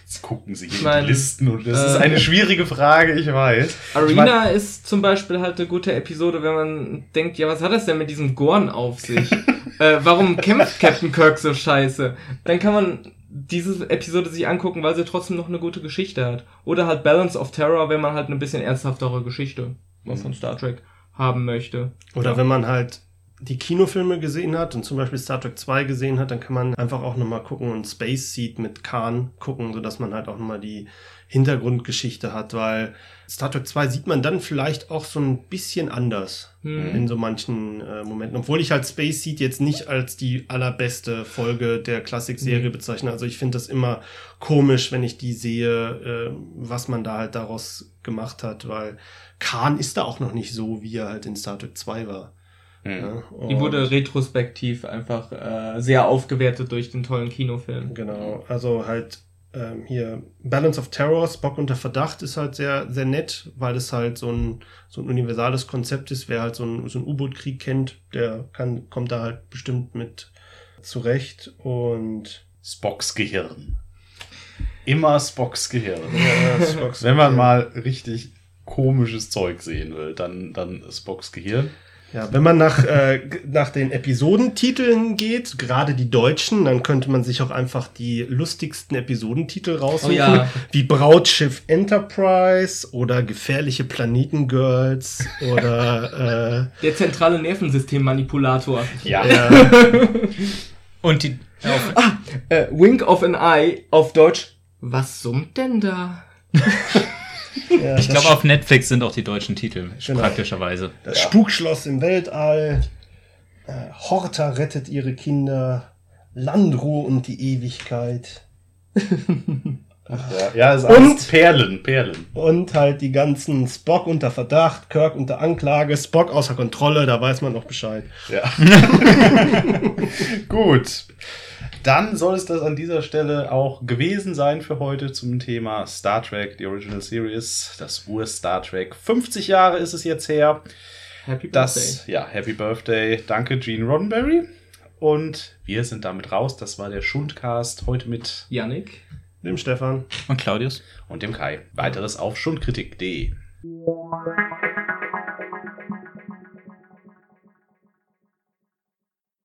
Jetzt gucken sie hier Ich mein, in die Listen und das äh, ist eine schwierige Frage, ich weiß. Arena Ich mein, ist zum Beispiel halt eine gute Episode, wenn man denkt, ja, was hat das denn mit diesem Gorn auf sich? äh, warum kämpft Captain Kirk so scheiße? Dann kann man diese Episode sich angucken, weil sie trotzdem noch eine gute Geschichte hat. Oder halt Balance of Terror, wenn man halt eine bisschen ernsthaftere Geschichte von Star Trek haben möchte. Oder wenn man halt die Kinofilme gesehen hat und zum Beispiel Star Trek 2 gesehen hat, dann kann man einfach auch nochmal gucken und Space Seed mit Khan gucken, sodass man halt auch nochmal die Hintergrundgeschichte hat, weil Star Trek 2 sieht man dann vielleicht auch so ein bisschen anders Hm. in so manchen äh, Momenten. Obwohl ich halt Space Seed jetzt nicht als die allerbeste Folge der Klassikserie Mhm. bezeichne. Also ich finde das immer komisch, wenn ich die sehe, äh, was man da halt daraus gemacht hat, weil Khan ist da auch noch nicht so, wie er halt in Star Trek 2 war. hm. Ja, Die wurde retrospektiv einfach äh, sehr aufgewertet durch den tollen Kinofilm. Genau, also halt ähm, hier Balance of Terror, Spock unter Verdacht ist halt sehr, sehr nett, weil es halt so ein, so ein universales Konzept ist. Wer halt so ein, so U-Boot-Krieg kennt, der kann, kommt da halt bestimmt mit zurecht. Und Spocks Gehirn. Immer Spocks Gehirn. ja, Spocks Wenn man mal richtig komisches Zeug sehen will, dann, dann Spocks Gehirn. Ja, wenn man nach, äh, nach den Episodentiteln geht, gerade die deutschen, dann könnte man sich auch einfach die lustigsten Episodentitel raussuchen, Oh ja. wie Brautschiff Enterprise oder Gefährliche Planetengirls oder Der zentrale Nervensystemmanipulator. Ja. äh, ja, Und die auf, Äh, Wink of an Eye auf Deutsch. Was summt denn da? ja, ich glaube, auf Netflix sind auch die deutschen Titel, Genau. praktischerweise. das Spukschloss im Weltall, äh, Horta rettet ihre Kinder, Landruhe und die Ewigkeit Ja, ja ist Und- alles Perlen, Perlen. und halt die ganzen Spock unter Verdacht, Kirk unter Anklage, Spock außer Kontrolle, da weiß man noch Bescheid. Ja. Gut. Dann soll es das an dieser Stelle auch gewesen sein für heute zum Thema Star Trek, die Original Series, das Ur-Star Trek. 50 Jahre ist es jetzt her. Happy Das, ja, Happy Birthday. Danke, Gene Roddenberry. Und wir sind damit raus. Das war der Schundcast heute mit Yannick. Dem Stefan. Und Claudius? und dem Kai. Weiteres auf schundkritik.de.